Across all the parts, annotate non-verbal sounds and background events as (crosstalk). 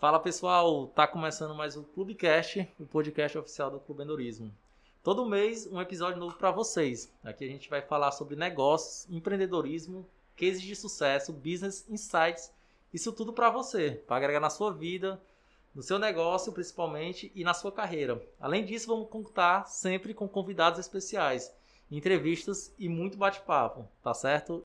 Fala pessoal, tá começando mais o Clubecast, o podcast oficial do Clube Endorismo. Todo mês um episódio novo para vocês. Aqui a gente vai falar sobre negócios, empreendedorismo, cases de sucesso, business insights, isso tudo para você, para agregar na sua vida, no seu negócio principalmente e na sua carreira. Além disso, vamos contar sempre com convidados especiais, entrevistas e muito bate-papo, tá certo?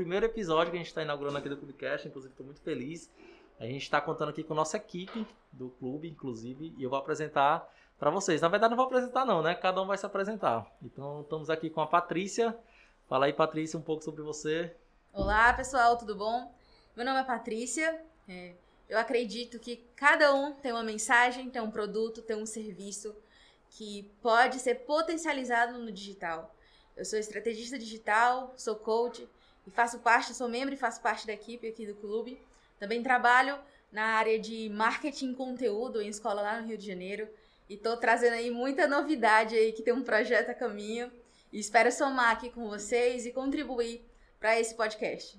Primeiro episódio que a gente está inaugurando aqui do Clubecast, inclusive estou muito feliz. A gente está contando aqui com a nossa equipe do clube, inclusive, e eu vou apresentar para vocês. Na verdade, não vou apresentar, não, né? Cada um vai se apresentar. Então, estamos aqui com a Patrícia. Fala aí, Patrícia, um pouco sobre você. Olá, pessoal, tudo bom? Meu nome é Patrícia. É, eu acredito que cada um tem uma mensagem, tem um produto, tem um serviço que pode ser potencializado no digital. Eu sou estrategista digital, sou coach e faço parte, sou membro e faço parte da equipe aqui do clube. Também trabalho na área de marketing conteúdo em escola lá no Rio de Janeiro e estou trazendo aí muita novidade aí que tem um projeto a caminho e espero somar aqui com vocês e contribuir para esse podcast.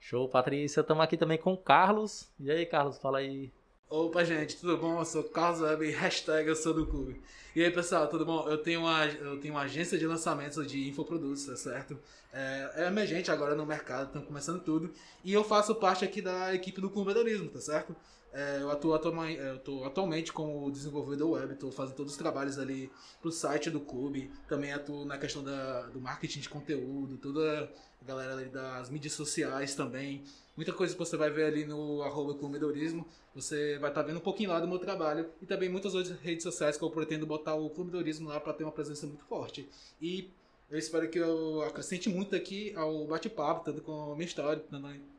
Show, Patrícia. Estamos aqui também com o Carlos. E aí, Carlos, fala aí Opa, gente, tudo bom? Eu sou Carlos Web, hashtag eu sou do clube. E aí, pessoal, tudo bom? Eu tenho uma, eu tenho uma agência de lançamentos de infoprodutos, tá certo? É, é emergente agora no mercado, estamos começando tudo. E eu faço parte aqui da equipe do Clube tá certo? É, eu atuo atualmente, eu tô atualmente como desenvolvedor web, estou fazendo todos os trabalhos ali pro site do clube. Também atuo na questão da, do marketing de conteúdo, toda a galera ali das mídias sociais também. Muita coisa que você vai ver ali no arroba Clubedorismo, você vai estar tá vendo um pouquinho lá do meu trabalho e também muitas outras redes sociais que eu pretendo botar o Clubedorismo lá para ter uma presença muito forte. E eu espero que eu acrescente muito aqui ao bate-papo, tanto com a minha história,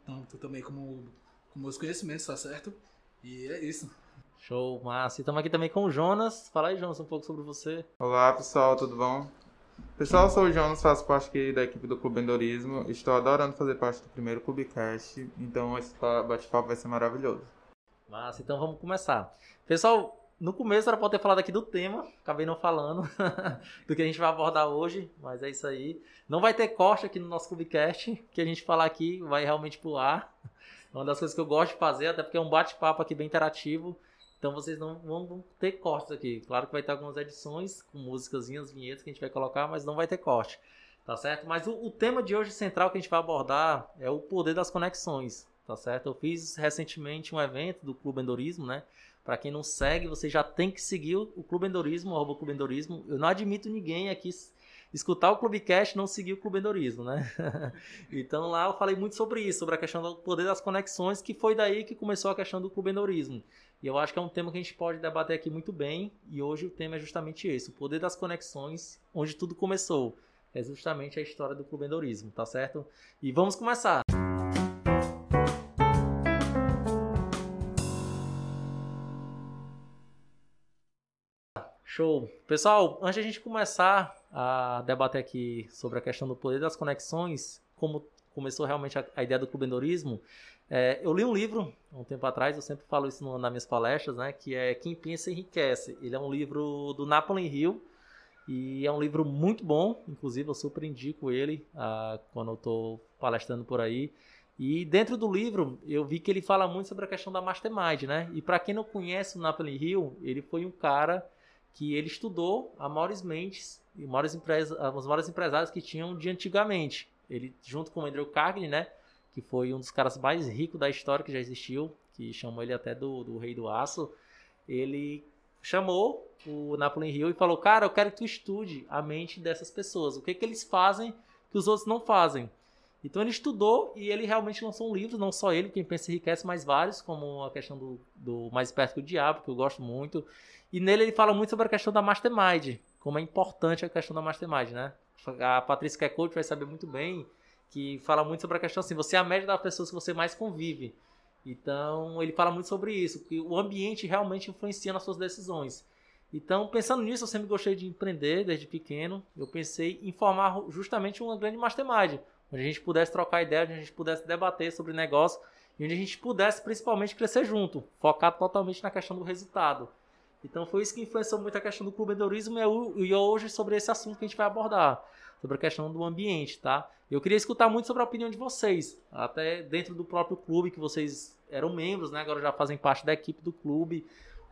tanto também como com meus conhecimentos, tá certo? E é isso. Show, massa. E estamos aqui também com o Jonas. Fala aí, Jonas, um pouco sobre você. Olá, pessoal, tudo bom? Pessoal, eu sou o Jonas, faço parte aqui da equipe do Clube Endorismo. Estou adorando fazer parte do primeiro Clubecast, então esse bate-papo vai ser maravilhoso. Massa, então vamos começar. Pessoal, no começo era para ter falado aqui do tema, acabei não falando (laughs) do que a gente vai abordar hoje, mas é isso aí. Não vai ter corte aqui no nosso Clubecast, que a gente falar aqui vai realmente pro ar. É uma das coisas que eu gosto de fazer, até porque é um bate-papo aqui bem interativo. Então vocês não vão ter cortes aqui. Claro que vai ter algumas edições com músicas, vinhetas que a gente vai colocar, mas não vai ter corte. Tá certo? Mas o, o, tema de hoje central que a gente vai abordar é o poder das conexões. Tá certo? Eu fiz recentemente um evento do Clube Endorismo, né? Para quem não segue, você já tem que seguir o Clube Endorismo, arroba Clube Endorismo. Eu não admito ninguém aqui escutar o Clubecast não seguir o Clube Endorismo, né? (laughs) então lá eu falei muito sobre isso, sobre a questão do poder das conexões, que foi daí que começou a questão do Clube Endorismo. E eu acho que é um tema que a gente pode debater aqui muito bem. E hoje o tema é justamente esse: o poder das conexões, onde tudo começou. É justamente a história do clubendorismo, tá certo? E vamos começar! Show! Pessoal, antes de a gente começar a debater aqui sobre a questão do poder das conexões, como começou realmente a, a ideia do clubendorismo, é, eu li um livro um tempo atrás, eu sempre falo isso no, nas minhas palestras, né? Que é Quem Pensa Enriquece. Ele é um livro do Napoleon Hill e é um livro muito bom. Inclusive, eu super indico ele ah, quando eu estou palestrando por aí. E dentro do livro, eu vi que ele fala muito sobre a questão da mastermind, né? E para quem não conhece o Napoleon Hill, ele foi um cara que ele estudou a maiores mentes e maiores os maiores empresários que tinham de antigamente. Ele, junto com o Andrew Carnegie, né? que foi um dos caras mais ricos da história que já existiu, que chamou ele até do, do Rei do Aço, ele chamou o Napoleon Hill e falou: Cara, eu quero que tu estude a mente dessas pessoas. O que, que eles fazem que os outros não fazem? Então ele estudou e ele realmente lançou um livro, não só ele, quem pensa enriquece, mas vários, como a questão do, do Mais Perto que o Diabo, que eu gosto muito. E nele ele fala muito sobre a questão da Mastermind, como é importante a questão da Mastermind, né? A Patrícia que é coach vai saber muito bem que fala muito sobre a questão assim, você é a média das pessoas que você mais convive. Então, ele fala muito sobre isso, que o ambiente realmente influencia nas suas decisões. Então, pensando nisso, eu sempre gostei de empreender desde pequeno. Eu pensei em formar justamente uma grande mastermind, onde a gente pudesse trocar ideias, onde a gente pudesse debater sobre negócio e onde a gente pudesse principalmente crescer junto, focar totalmente na questão do resultado. Então foi isso que influenciou muito a questão do clubedorismo e hoje sobre esse assunto que a gente vai abordar, sobre a questão do ambiente, tá? Eu queria escutar muito sobre a opinião de vocês, até dentro do próprio clube que vocês eram membros, né? Agora já fazem parte da equipe do clube.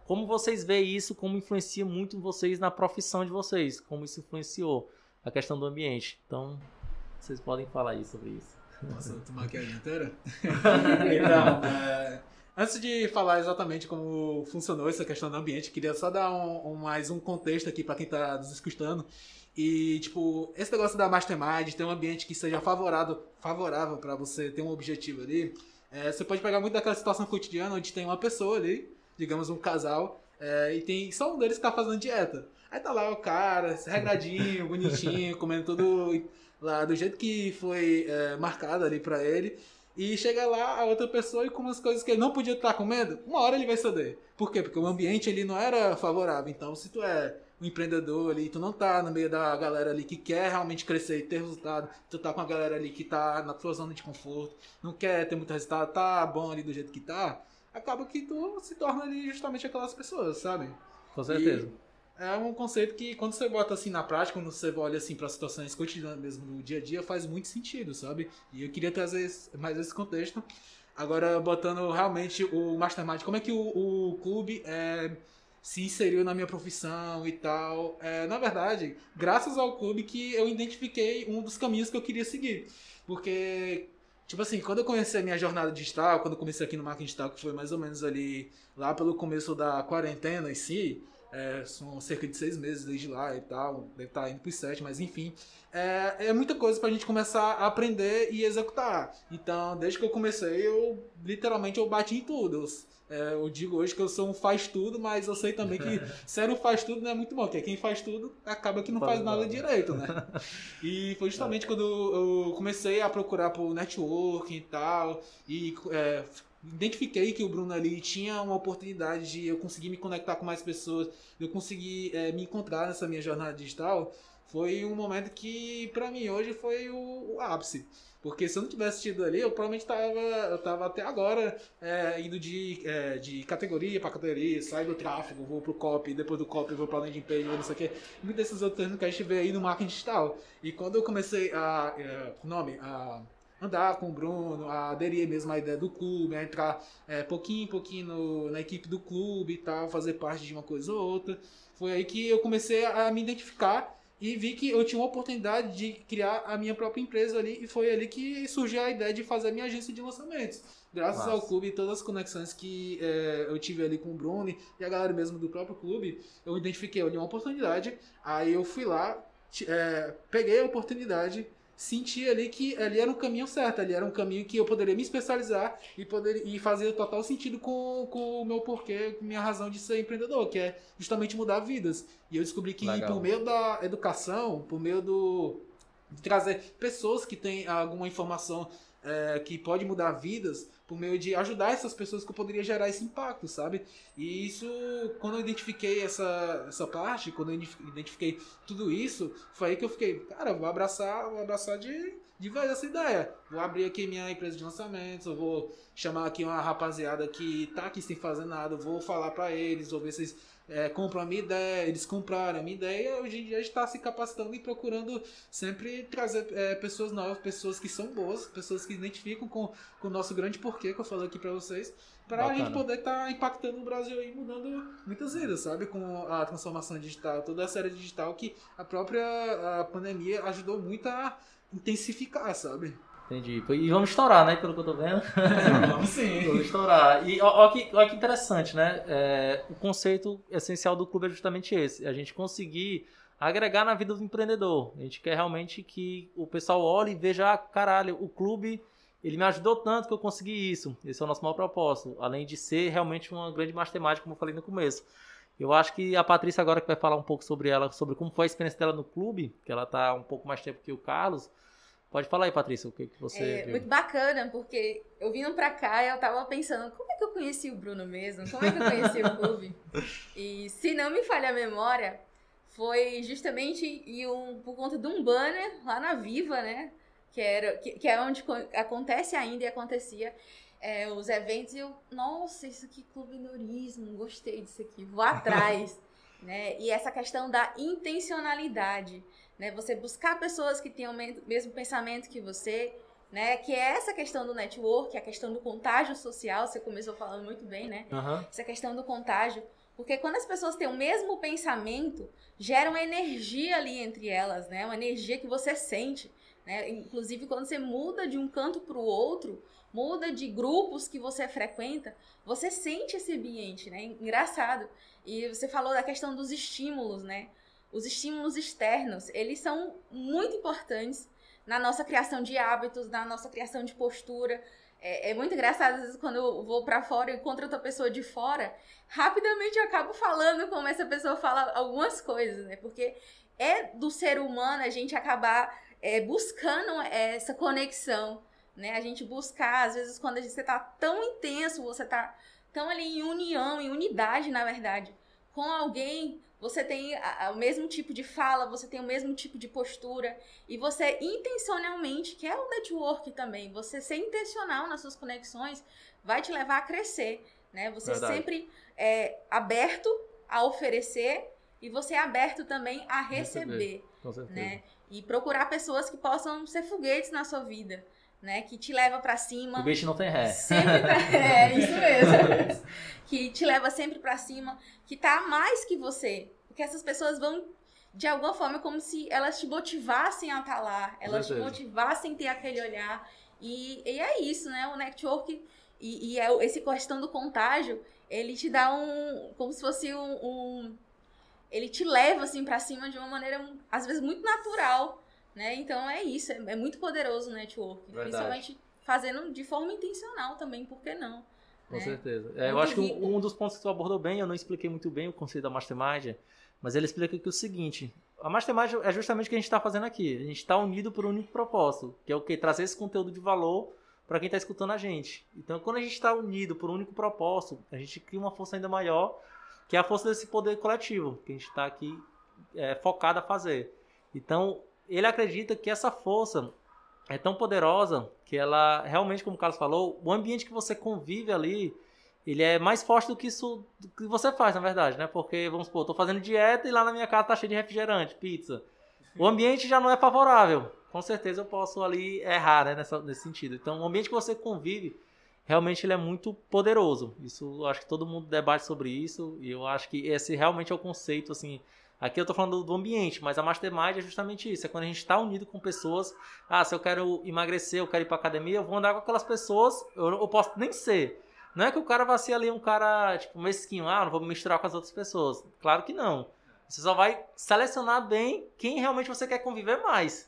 Como vocês veem isso? Como influencia muito vocês na profissão de vocês? Como isso influenciou a questão do ambiente? Então, vocês podem falar aí sobre isso. Posso tomar aqui a inteira? (laughs) então, é, antes de falar exatamente como funcionou essa questão do ambiente, queria só dar um, um mais um contexto aqui para quem está nos escutando. E, tipo, esse negócio da Mastermind, ter um ambiente que seja favorável, favorável para você ter um objetivo ali, é, você pode pegar muito daquela situação cotidiana onde tem uma pessoa ali, digamos um casal, é, e tem só um deles que tá fazendo dieta. Aí tá lá o cara, regradinho, bonitinho, comendo tudo lá do jeito que foi é, marcado ali para ele. E chega lá a outra pessoa e come as coisas que ele não podia estar comendo, uma hora ele vai ceder. Por quê? Porque o ambiente ele não era favorável. Então, se tu é um empreendedor ali, tu não tá no meio da galera ali que quer realmente crescer e ter resultado, tu tá com a galera ali que tá na tua zona de conforto, não quer ter muito resultado, tá bom ali do jeito que tá, acaba que tu se torna ali justamente aquelas pessoas, sabe? Com certeza. E é um conceito que quando você bota assim na prática, quando você olha assim para situações cotidianas mesmo no dia a dia, faz muito sentido, sabe? E eu queria trazer mais esse contexto. Agora, botando realmente o Mastermind, como é que o, o clube é se inseriu na minha profissão e tal. É, na verdade, graças ao clube que eu identifiquei um dos caminhos que eu queria seguir. Porque, tipo assim, quando eu comecei a minha jornada digital, quando eu comecei aqui no marketing digital, que foi mais ou menos ali, lá pelo começo da quarentena em si, é, são cerca de seis meses desde lá e tal, deve estar indo para sete, mas enfim. É, é muita coisa para a gente começar a aprender e executar. Então, desde que eu comecei, eu literalmente eu bati em tudo. Eu, é, eu digo hoje que eu sou um faz tudo, mas eu sei também que (laughs) ser um faz tudo não é muito bom, porque quem faz tudo acaba que não faz nada direito, né? (laughs) E foi justamente quando eu comecei a procurar por networking e tal, e é, identifiquei que o Bruno ali tinha uma oportunidade de eu conseguir me conectar com mais pessoas, eu conseguir é, me encontrar nessa minha jornada digital, foi um momento que para mim hoje foi o, o ápice. Porque se eu não tivesse tido ali, eu provavelmente tava, eu tava até agora é, indo de, é, de categoria para categoria, saio do tráfego, vou pro copy, depois do copy vou pra landing page, não sei o que. Muitos desses outros termos que a gente vê aí no marketing digital. E quando eu comecei a, é, nome, a andar com o Bruno, a aderir mesmo à ideia do clube, a entrar é, pouquinho em pouquinho no, na equipe do clube e tal, fazer parte de uma coisa ou outra, foi aí que eu comecei a me identificar e vi que eu tinha uma oportunidade de criar a minha própria empresa ali e foi ali que surgiu a ideia de fazer a minha agência de lançamentos. Graças Nossa. ao clube e todas as conexões que é, eu tive ali com o Bruno e a galera mesmo do próprio clube, eu identifiquei ali uma oportunidade, aí eu fui lá, é, peguei a oportunidade senti ali que ali era um caminho certo, ali era um caminho que eu poderia me especializar e, poder, e fazer total sentido com, com o meu porquê, com minha razão de ser empreendedor, que é justamente mudar vidas. E eu descobri que Legal. por meio da educação, por meio do de trazer pessoas que têm alguma informação é, que pode mudar vidas, por meio de ajudar essas pessoas que eu poderia gerar esse impacto, sabe? E isso, quando eu identifiquei essa, essa parte, quando eu identifiquei tudo isso, foi aí que eu fiquei, cara, vou abraçar, vou abraçar de, de vez essa ideia. Vou abrir aqui minha empresa de lançamentos, eu vou chamar aqui uma rapaziada que tá aqui sem fazer nada, vou falar para eles, vou ver se eles é, compram a minha ideia, eles compraram a minha ideia, hoje em dia a gente está se capacitando e procurando sempre trazer é, pessoas novas, pessoas que são boas, pessoas que identificam com, com o nosso grande porquê que eu falei aqui para vocês, para a gente poder estar tá impactando o Brasil e mudando muitas vidas, sabe? Com a transformação digital, toda a série digital que a própria a pandemia ajudou muito a intensificar, sabe? Entendi. E vamos estourar, né? Pelo que eu tô vendo. (laughs) Vamos sim. (laughs) vamos estourar. E olha que, ó que interessante, né? É, o conceito essencial do clube é justamente esse. A gente conseguir agregar na vida do empreendedor. A gente quer realmente que o pessoal olhe e veja, ah, caralho, o clube ele me ajudou tanto que eu consegui isso. Esse é o nosso maior propósito. Além de ser realmente uma grande matemática, como eu falei no começo. Eu acho que a Patrícia agora que vai falar um pouco sobre ela, sobre como foi a experiência dela no clube, que ela tá um pouco mais tempo que o Carlos, Pode falar aí, Patrícia, o que, que você. É viu? muito bacana, porque eu vindo pra cá e eu tava pensando, como é que eu conheci o Bruno mesmo? Como é que eu conheci o clube? (laughs) E se não me falha a memória, foi justamente um, por conta de um banner lá na Viva, né? Que, era, que, que é onde acontece ainda e acontecia. é, os eventos e eu, nossa, isso aqui, clubedorismo, gostei disso aqui, vou (laughs) atrás. né? E essa questão da intencionalidade, né? Você buscar pessoas que tenham o mesmo pensamento que você, né? Que é essa questão do network, a questão do contágio social, você começou falando muito bem, né? Uhum. Essa questão do contágio. Porque quando as pessoas têm o mesmo pensamento, gera uma energia ali entre elas, né? Uma energia que você sente. Né? Inclusive, quando você muda de um canto para o outro, muda de grupos que você frequenta, você sente esse ambiente, né? Engraçado. E você falou da questão dos estímulos, né? Os estímulos externos, eles são muito importantes na nossa criação de hábitos, na nossa criação de postura. É, é muito engraçado, às vezes, quando eu vou para fora e encontro outra pessoa de fora, rapidamente eu acabo falando como essa pessoa fala algumas coisas, né? Porque é do ser humano a gente acabar é, buscando essa conexão, né? A gente buscar, às vezes, quando você tá tão intenso, você tá tão ali em união, em unidade, na verdade, com alguém, você tem a, a, o mesmo tipo de fala, você tem o mesmo tipo de postura, e você intencionalmente, que é o network também, você ser intencional nas suas conexões, vai te levar a crescer, né? Você Verdade. sempre é aberto a oferecer e você é aberto também a receber, Receber, Com certeza. né? E procurar pessoas que possam ser foguetes na sua vida, né? Que te leva para cima. O bicho não tem ré. Pra... (laughs) É, isso mesmo. que te leva sempre pra cima, que tá a mais que você. Porque essas pessoas vão, de alguma forma, como se elas te motivassem a estar lá, elas te motivassem a ter aquele olhar. E, e é isso, né? O network e, e é esse questão do contágio, ele te dá um. como se fosse um. um- ele te leva assim pra cima de uma maneira, às vezes, muito natural. Né? Então é isso, é, é muito poderoso o network. Verdade. Principalmente fazendo de forma intencional também, por que não? Com né? certeza. É, eu acho que um, um dos pontos que tu abordou bem, eu não expliquei muito bem o conceito da Mastermind, mas ele explica que é o seguinte: a Mastermind é justamente o que a gente está fazendo aqui. A gente está unido por um único propósito, que é o que? Trazer esse conteúdo de valor para quem está escutando a gente. Então, quando a gente está unido por um único propósito, a gente cria uma força ainda maior, que é a força desse poder coletivo, que a gente está aqui é, focado a fazer. Então, ele acredita que essa força é tão poderosa que ela realmente, como o Carlos falou, o ambiente que você convive ali, ele é mais forte do que isso do que você faz, na verdade, né? Porque, vamos supor, tô fazendo dieta e lá na minha casa tá cheio de refrigerante, pizza. O ambiente já não é favorável. Com certeza eu posso ali errar, né, nessa, nesse sentido. Então, o ambiente que você convive, realmente ele é muito poderoso. Isso, eu acho que todo mundo debate sobre isso e eu acho que esse realmente é o conceito, assim, Aqui eu tô falando do- ambiente, mas a Mastermind é justamente isso. É quando a gente está unido com pessoas. Ah, se eu quero emagrecer, eu quero ir pra academia, eu vou andar com aquelas pessoas. Eu, eu posso nem ser. Não é que o cara vai ser ali um cara, tipo, mesquinho. Ah, não vou me misturar com as outras pessoas. Claro que não. Você só vai selecionar bem quem realmente você quer conviver mais.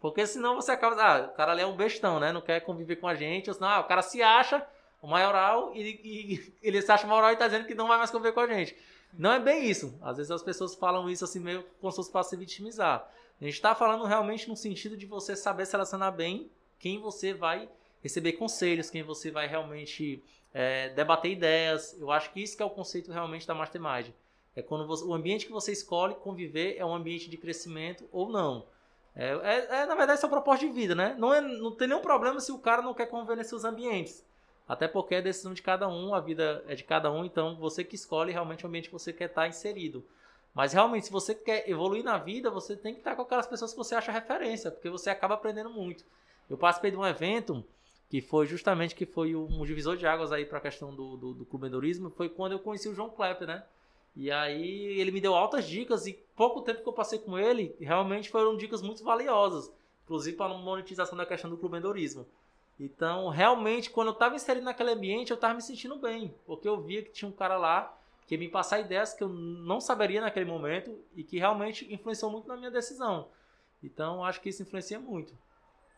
Porque senão você acaba. Ah, o cara ali é um bestão, né? Não quer conviver com a gente. Ou senão, ah, o cara se acha o maioral e, e ele se acha maioral e tá dizendo que não vai mais conviver com a gente. Não é bem isso. Às vezes as pessoas falam isso assim meio como se fosse para se vitimizar. A gente está falando realmente no sentido de você saber selecionar bem quem você vai receber conselhos, quem você vai realmente é, debater ideias. Eu acho que isso que é o conceito realmente da Mastermind. É quando você- o ambiente que você escolhe conviver é um ambiente de crescimento ou não. É, é- é, na verdade, isso é propósito de vida, né? Não, é, não tem nenhum problema se o cara não quer conviver nesses ambientes. Até porque é decisão de cada um, a vida é de cada um, então você que escolhe realmente o ambiente que você quer estar inserido. Mas realmente, se você quer evoluir na vida, você tem que estar com aquelas pessoas que você acha referência, porque você acaba aprendendo muito. Eu participei de um evento que foi justamente que foi um divisor de águas aí para a questão do, do, do clubendorismo, foi quando eu conheci o João Klepper, né? E aí ele me deu altas dicas e pouco tempo que eu passei com ele, realmente foram dicas muito valiosas, inclusive para a monetização da questão do clubendorismo. Então, realmente, quando eu estava inserido naquele ambiente, eu estava me sentindo bem, porque eu via que tinha um cara lá que ia me passar ideias que eu não saberia naquele momento e que realmente influenciou muito na minha decisão. Então, acho que isso influencia muito.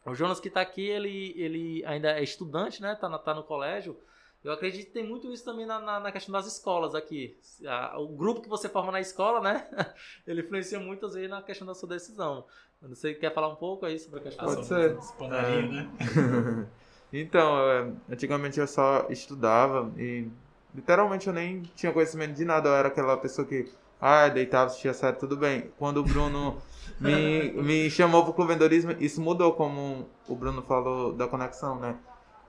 O Jonas que está aqui, ele, ele ainda é estudante, né? Tá, na- tá no colégio. Eu acredito que tem muito isso também na, na, na questão das escolas aqui. A- o grupo que você forma na escola, né? (laughs) Ele influencia muito às vezes na questão da sua decisão. Você quer falar um pouco aí sobre a questão? Pode ser. Panelinhos, É. né? (laughs) então, é, antigamente eu só estudava e literalmente eu nem tinha conhecimento de nada. Eu era aquela pessoa que, ah, deitava, assistia série, tudo bem. Quando o Bruno me, (laughs) me chamou pro clubendorismo, isso mudou, como o Bruno falou da conexão, né?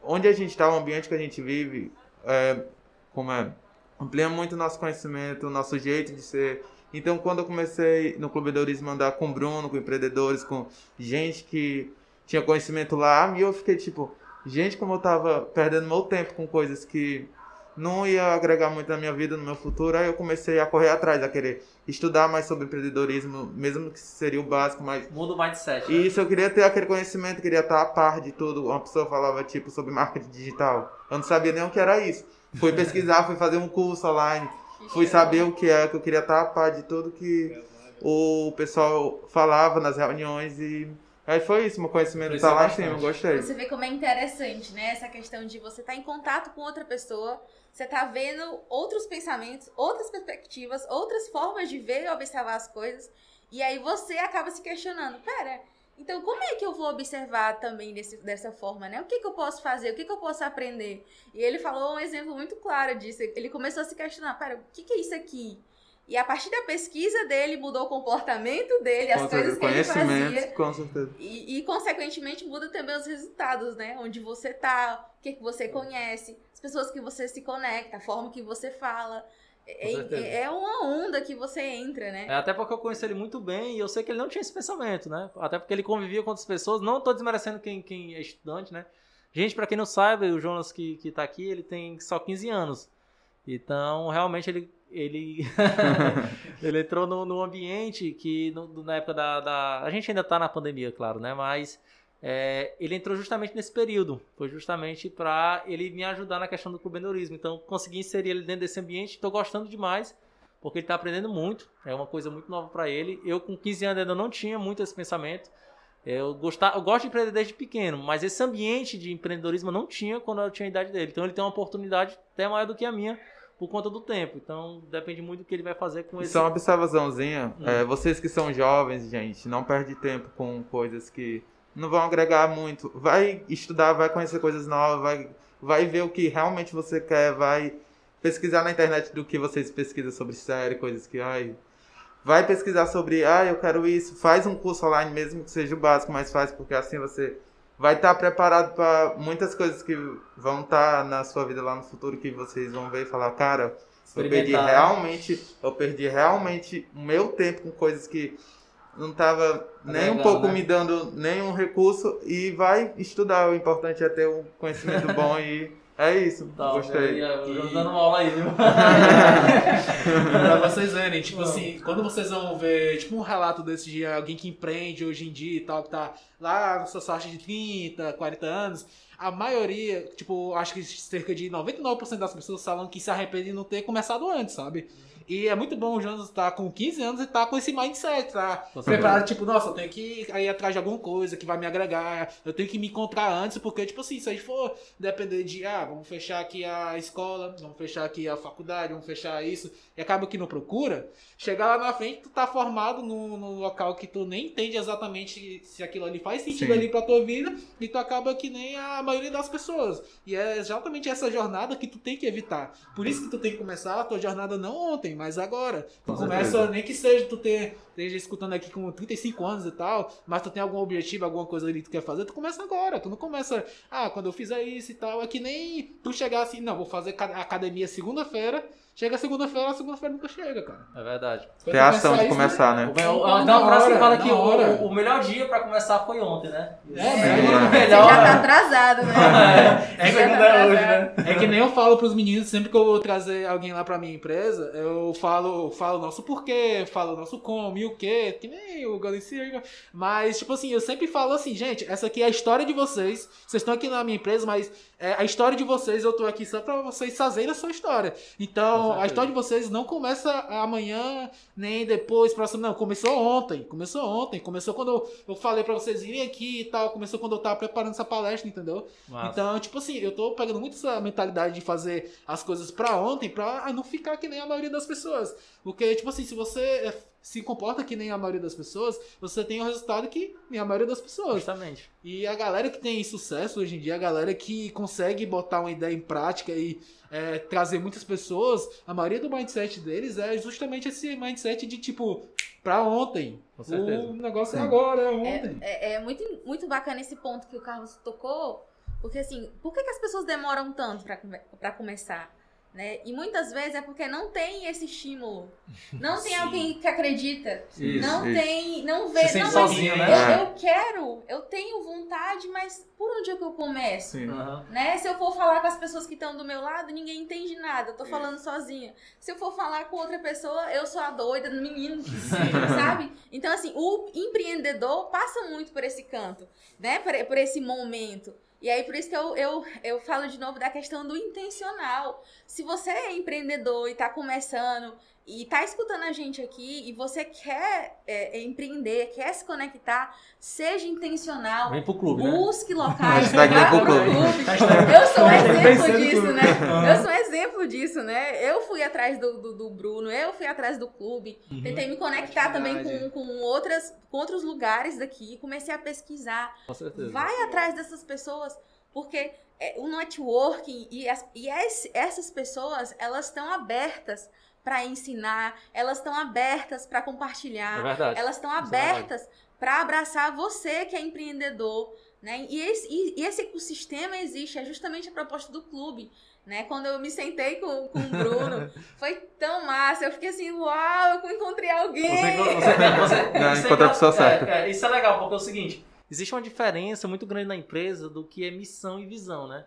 Onde a gente está, o ambiente que a gente vive, é, como é, amplia muito o nosso conhecimento, o nosso jeito de ser. Então, quando eu comecei no Clube Dorismo a andar com o Bruno, com empreendedores, com gente que tinha conhecimento lá, e eu fiquei tipo, gente, como eu tava perdendo meu tempo com coisas que não ia agregar muito na minha vida, no meu futuro, aí eu comecei a correr atrás, a querer estudar mais sobre empreendedorismo, mesmo que seria o básico, mas... Muda o mindset. Né? Isso, eu queria ter aquele conhecimento, queria estar a par de tudo. Uma pessoa falava, tipo, sobre marketing digital. Eu não sabia nem o que era isso. Fui pesquisar, fui fazer um curso online, fui saber o que é, que eu queria estar a par de tudo que o pessoal falava nas reuniões e Aí foi isso, meu conhecimento tá lá em cima, gostei. Você vê como é interessante, né? Essa questão de você estar tá em contato com outra pessoa, você tá vendo outros pensamentos, outras perspectivas, outras formas de ver e observar as coisas. E aí você acaba se questionando, pera, então como é que eu vou observar também desse, dessa forma, né? O que, que eu posso fazer? O que, que eu posso aprender? E ele falou um exemplo muito claro disso. Ele começou a se questionar, pera, o que, que é isso aqui? E a partir da pesquisa dele, mudou o comportamento dele, as coisas que ele fazia. Com certeza. E, e, consequentemente, muda também os resultados, né? Onde você tá, o que, que você conhece, as pessoas que você se conecta, a forma que você fala. É, é, é, uma onda que você entra, né? É, até porque eu conheço ele muito bem e eu sei que ele não tinha esse pensamento, né? Até porque ele convivia com outras pessoas. Não tô desmerecendo quem, quem é estudante, né? Gente, para quem não sabe, o Jonas que, que tá aqui, ele tem só 15 anos. Então, realmente, ele ele, (laughs) ele entrou no, no ambiente que no, na época da, da, A gente ainda está na pandemia, claro, né? Mas é, ele entrou justamente nesse período. Foi justamente para ele me ajudar na questão do clubendorismo. Então, consegui inserir ele dentro desse ambiente. Estou gostando demais, porque ele está aprendendo muito. É uma coisa muito nova para ele. Eu, com 15 anos, ainda não tinha muito esse pensamento. Eu, gostar, eu gosto de empreender desde pequeno, mas esse ambiente de empreendedorismo eu não tinha quando eu tinha a idade dele. Então, ele tem uma oportunidade até maior do que a minha por conta do tempo. Então depende muito do que ele vai fazer com esse. Só uma observaçãozinha. Hum. É, vocês que são jovens, gente, não perde tempo com coisas que não vão agregar muito. Vai estudar, vai conhecer coisas novas, vai, vai ver o que realmente você quer, vai pesquisar na internet do que vocês pesquisam sobre série, coisas que. Ai, vai pesquisar sobre, ah, eu quero isso, faz um curso online mesmo que seja o básico, mas faz porque assim você vai estar tá preparado para muitas coisas que vão estar tá na sua vida lá no futuro que vocês vão ver e falar, cara, eu perdi realmente, eu perdi realmente o meu tempo com coisas que não estava tá nem legal, um pouco né? me dando nenhum recurso e vai estudar. O importante é ter um conhecimento bom e é isso, tá, gostei. Eu, eu, eu dando uma aula aí, viu? (laughs) (laughs) pra vocês verem, tipo assim, quando vocês vão ver, tipo um relato desse dia, alguém que empreende hoje em dia e tal, que tá lá na sua faixa de 30, 40 anos, a maioria, tipo, acho que cerca de 99% das pessoas falam que se arrependem de não ter começado antes, sabe? E é muito bom o Jonas estar tá com 15 anos e estar tá com esse mindset, tá? Preparado, tipo, nossa, eu tenho que ir atrás de alguma coisa que vai me agregar, eu tenho que me encontrar antes, porque, tipo assim, se a gente for depender de, ah, vamos fechar aqui a escola, vamos fechar aqui a faculdade, vamos fechar isso, e acaba que não procura, chegar lá na frente, tu tá formado num, num local que tu nem entende exatamente se aquilo ali faz sentido Sim. ali pra tua vida, e tu acaba que nem a maioria das pessoas. E é exatamente essa jornada que tu tem que evitar. Por isso que tu tem que começar a tua jornada não ontem, mas agora. Tu começa, nem que seja tu ter, esteja escutando aqui com 35 anos e tal, mas tu tem algum objetivo, alguma coisa ali que tu quer fazer, tu começa agora. Tu não começa, ah, quando eu fizer isso e tal. É que nem tu chegar assim, não, vou fazer academia segunda-feira Chega segunda-feira, a segunda-feira nunca chega, cara. É verdade. Tem a ação de começar, né? Tem uma frase que fala que o, o, melhor dia pra começar foi ontem, né? É, é, melhor. Você já tá atrasado, né? É, é, segunda tá hoje, né? É que nem eu falo pros meninos, sempre que eu vou trazer alguém lá pra minha empresa, eu falo, falo o nosso porquê, falo o nosso como e o quê, que nem o Galicir. Mas, tipo assim, eu sempre falo assim, gente, essa aqui é a história de vocês. Vocês estão aqui na minha empresa, mas é a história de vocês, eu tô aqui só pra vocês fazerem a sua história. Então, a história de vocês não começa amanhã, nem depois, próximo, não. Começou ontem. Começou ontem. Começou quando eu falei pra vocês irem aqui e tal. Começou quando eu tava preparando essa palestra, entendeu? Nossa. Então, tipo assim, eu tô pegando muito essa mentalidade de fazer as coisas pra ontem, pra não ficar que nem a maioria das pessoas. Porque, tipo assim, se você é se comporta que nem a maioria das pessoas, você tem o resultado que nem a maioria das pessoas. Justamente. E a galera que tem sucesso hoje em dia, a galera que consegue botar uma ideia em prática e é, trazer muitas pessoas, a maioria do mindset deles é justamente esse mindset de tipo, pra ontem. Com certeza. O negócio é Sim. é agora, é ontem. É, é, é, muito, muito bacana esse ponto que o Carlos tocou, Porque assim, por que, que as pessoas demoram tanto para começar? Né? E muitas vezes é porque não tem esse estímulo. (laughs) Não tem Sim. alguém que acredita. Isso, não isso. tem. Não vê. Se não, sozinho, né? Eu, eu, quero, eu tenho vontade, mas por onde é que eu começo? Uhum. Né? Se eu for falar com as pessoas que estão do meu lado, ninguém entende nada. Eu tô falando sozinha. Se eu for falar com outra pessoa, eu sou a doida do menino, (laughs) sabe? Então, assim, o empreendedor passa muito por esse canto, né? Por, por esse momento. E aí, por isso que eu, eu, eu falo de novo da questão do intencional. Se você é empreendedor e está começando e está escutando a gente aqui e você quer é, é, empreender, quer se conectar, seja intencional. Vem pro clube, né? Busque né? (laughs) locais. vem pro clube. Eu sou um exemplo disso, né? Eu sou um exemplo disso, né? Eu fui atrás do, do, do Bruno, eu fui atrás do clube. Uhum. Tentei me conectar também com, com, outras, com outros lugares daqui. Comecei a pesquisar. Com certeza. Vai atrás dessas pessoas, porque é, o networking e, as, e essas pessoas, elas estão abertas para ensinar, elas estão abertas para compartilhar, é elas estão é abertas para abraçar você que é empreendedor, né? E esse, e, e esse ecossistema existe, é justamente a proposta do clube. Né? Quando eu me sentei com, com o Bruno, (laughs) foi tão massa. Eu fiquei assim, uau, eu encontrei alguém. Você, (laughs) você, você, você encontrou a pessoa certa. É, é, isso é legal, porque é o seguinte: existe uma diferença muito grande na empresa do que é missão e visão, né?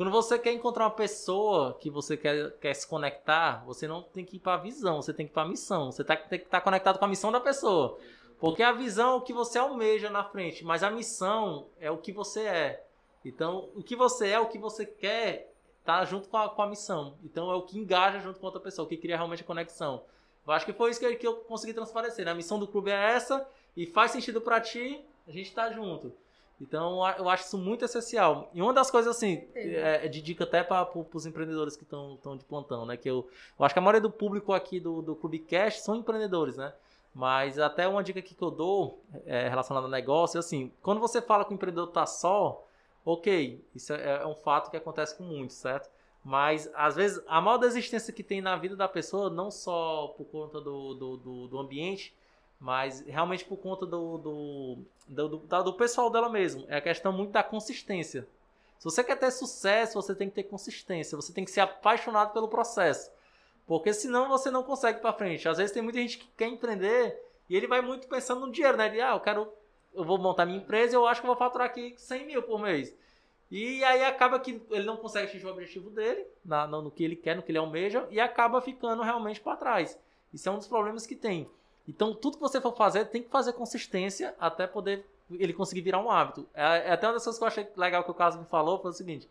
Quando você quer encontrar uma pessoa que você quer, quer se conectar, você não tem que ir para a visão, você tem que ir para a missão. Você tá, tem que estar tá conectado com a missão da pessoa. Porque a visão é o que você almeja na frente, mas a missão é o que você é. Então, o que você é, o que você quer, tá junto com a, com a missão. Então, é o que engaja junto com outra pessoa, o que cria realmente a conexão. Eu acho que foi isso que, que eu consegui transparecer. Né? A missão do clube é essa e faz sentido para ti, a gente tá junto. Então, eu acho isso muito essencial. E uma das coisas, assim, é, é de dica até para os empreendedores que estão de plantão, né? Que eu, eu acho que a maioria do público aqui do, do Clube Cash são empreendedores, né? Mas até uma dica que eu dou é, relacionada ao negócio, é assim, quando você fala que o empreendedor está só, ok, isso é, é, um fato que acontece com muitos, certo? Mas, às vezes, a maior desistência que tem na vida da pessoa, não só por conta do, do, do, do ambiente, mas realmente por conta do, do, do, do, do pessoal dela mesmo. É a questão muito da consistência. Se você quer ter sucesso, você tem que ter consistência. Você tem que ser apaixonado pelo processo. Porque senão você não consegue para frente. Às vezes tem muita gente que quer empreender e ele vai muito pensando no dinheiro, né? Ele, ah, eu quero, eu vou montar minha empresa e eu acho que eu vou faturar aqui 100 mil por mês. E aí acaba que ele não consegue atingir o objetivo dele, na, no, no que ele quer, no que ele almeja, e acaba ficando realmente para trás. Isso é um dos problemas que tem. Então, tudo que você for fazer, tem que fazer consistência até poder ele conseguir virar um hábito. É, é até uma das coisas que eu achei legal que o caso me falou, foi o seguinte.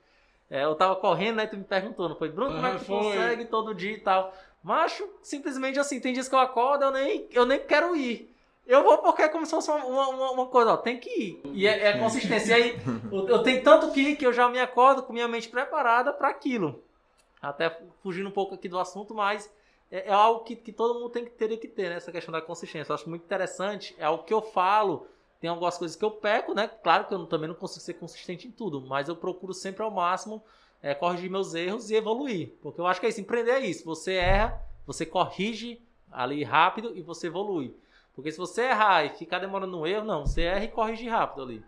É, eu tava correndo, né, e tu me perguntou, não foi? Bruno, como é que tu consegue todo dia e tal? Macho, simplesmente assim, tem dias que eu acordo, eu nem, eu nem quero ir. Eu vou porque é como se fosse uma, uma, uma coisa, ó, tem que ir. E é, é consistência. E aí, (laughs) eu, eu tenho tanto que ir que eu já me acordo com minha mente preparada para aquilo. Até fugindo um pouco aqui do assunto, mas é, é algo que, que todo mundo tem que ter que ter, né? Essa questão da consistência. Eu acho muito interessante. É algo que eu falo. Tem algumas coisas que eu peco, né? Claro que eu também não consigo ser consistente em tudo, mas eu procuro sempre ao máximo é, corrigir meus erros e evoluir. Porque eu acho que é isso. Empreender é isso. Você erra, você corrige ali rápido e você evolui. Porque se você errar e ficar demorando no erro, não. Você erra e corrige rápido ali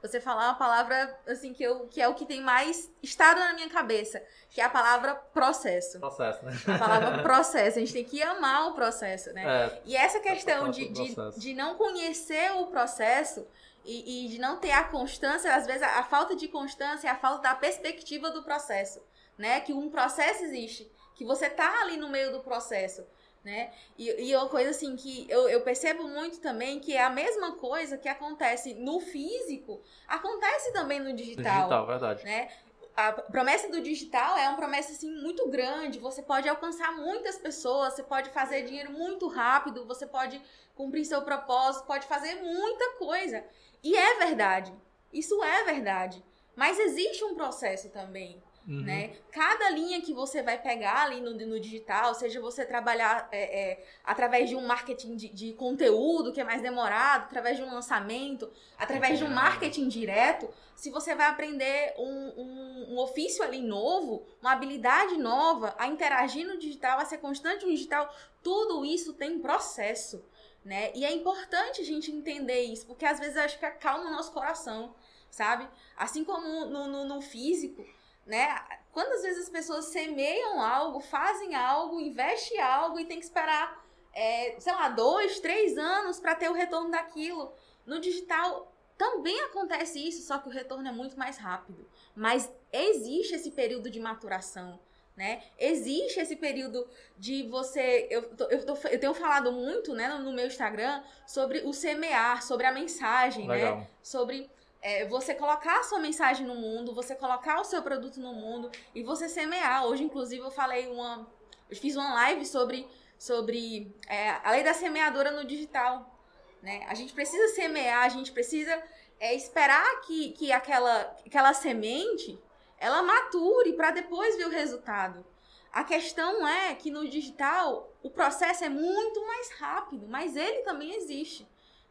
você falar uma palavra assim que, eu, que é o que tem mais estado na minha cabeça, que é a palavra processo. Processo, né? A palavra (laughs) processo. A gente tem que amar o processo, né? É, e essa questão de, de, de não conhecer o processo e, e, de não ter a constância, às vezes a, a falta de constância é a falta da perspectiva do processo, né? Que um processo existe, que você tá ali no meio do processo né? E, e uma coisa assim que eu, eu percebo muito também que é a mesma coisa que acontece no físico, acontece também no digital. Digital, verdade. Né? A promessa do digital é uma promessa assim muito grande. Você pode alcançar muitas pessoas, você pode fazer dinheiro muito rápido, você pode cumprir seu propósito, pode fazer muita coisa. E é verdade. Isso é verdade. Mas existe um processo também. Uhum. Né? Cada linha que você vai pegar ali no, no digital, seja você trabalhar é, é, através de um marketing de, de, conteúdo que é mais demorado, através de um lançamento, através de um marketing direto, se você vai aprender um, um, um ofício ali novo, uma habilidade nova, a interagir no digital, a ser constante no digital, tudo isso tem processo. Né? E é importante a gente entender isso, porque às vezes acho que acalma o nosso coração. sabe? Assim como no, no, no físico, né? Quantas vezes as pessoas semeiam algo, fazem algo, investem algo e tem que esperar, é, sei lá, dois, três anos para ter o retorno daquilo. No digital também acontece isso, só que o retorno é muito mais rápido. Mas existe esse período de maturação. Né? Existe esse período de você. Eu, eu, tô, eu tenho falado muito né, no, no, meu Instagram sobre o semear, sobre a mensagem, né? Legal. né? Sobre é, você colocar a sua mensagem no mundo, você colocar o seu produto no mundo e você semear. Hoje, inclusive, eu falei uma. Eu fiz uma live sobre, sobre é, a lei da semeadora no digital. Né? A gente precisa semear, a gente precisa é, esperar que, que aquela, aquela semente ela mature para depois ver o resultado. A questão é que no digital o processo é muito mais rápido, mas ele também existe.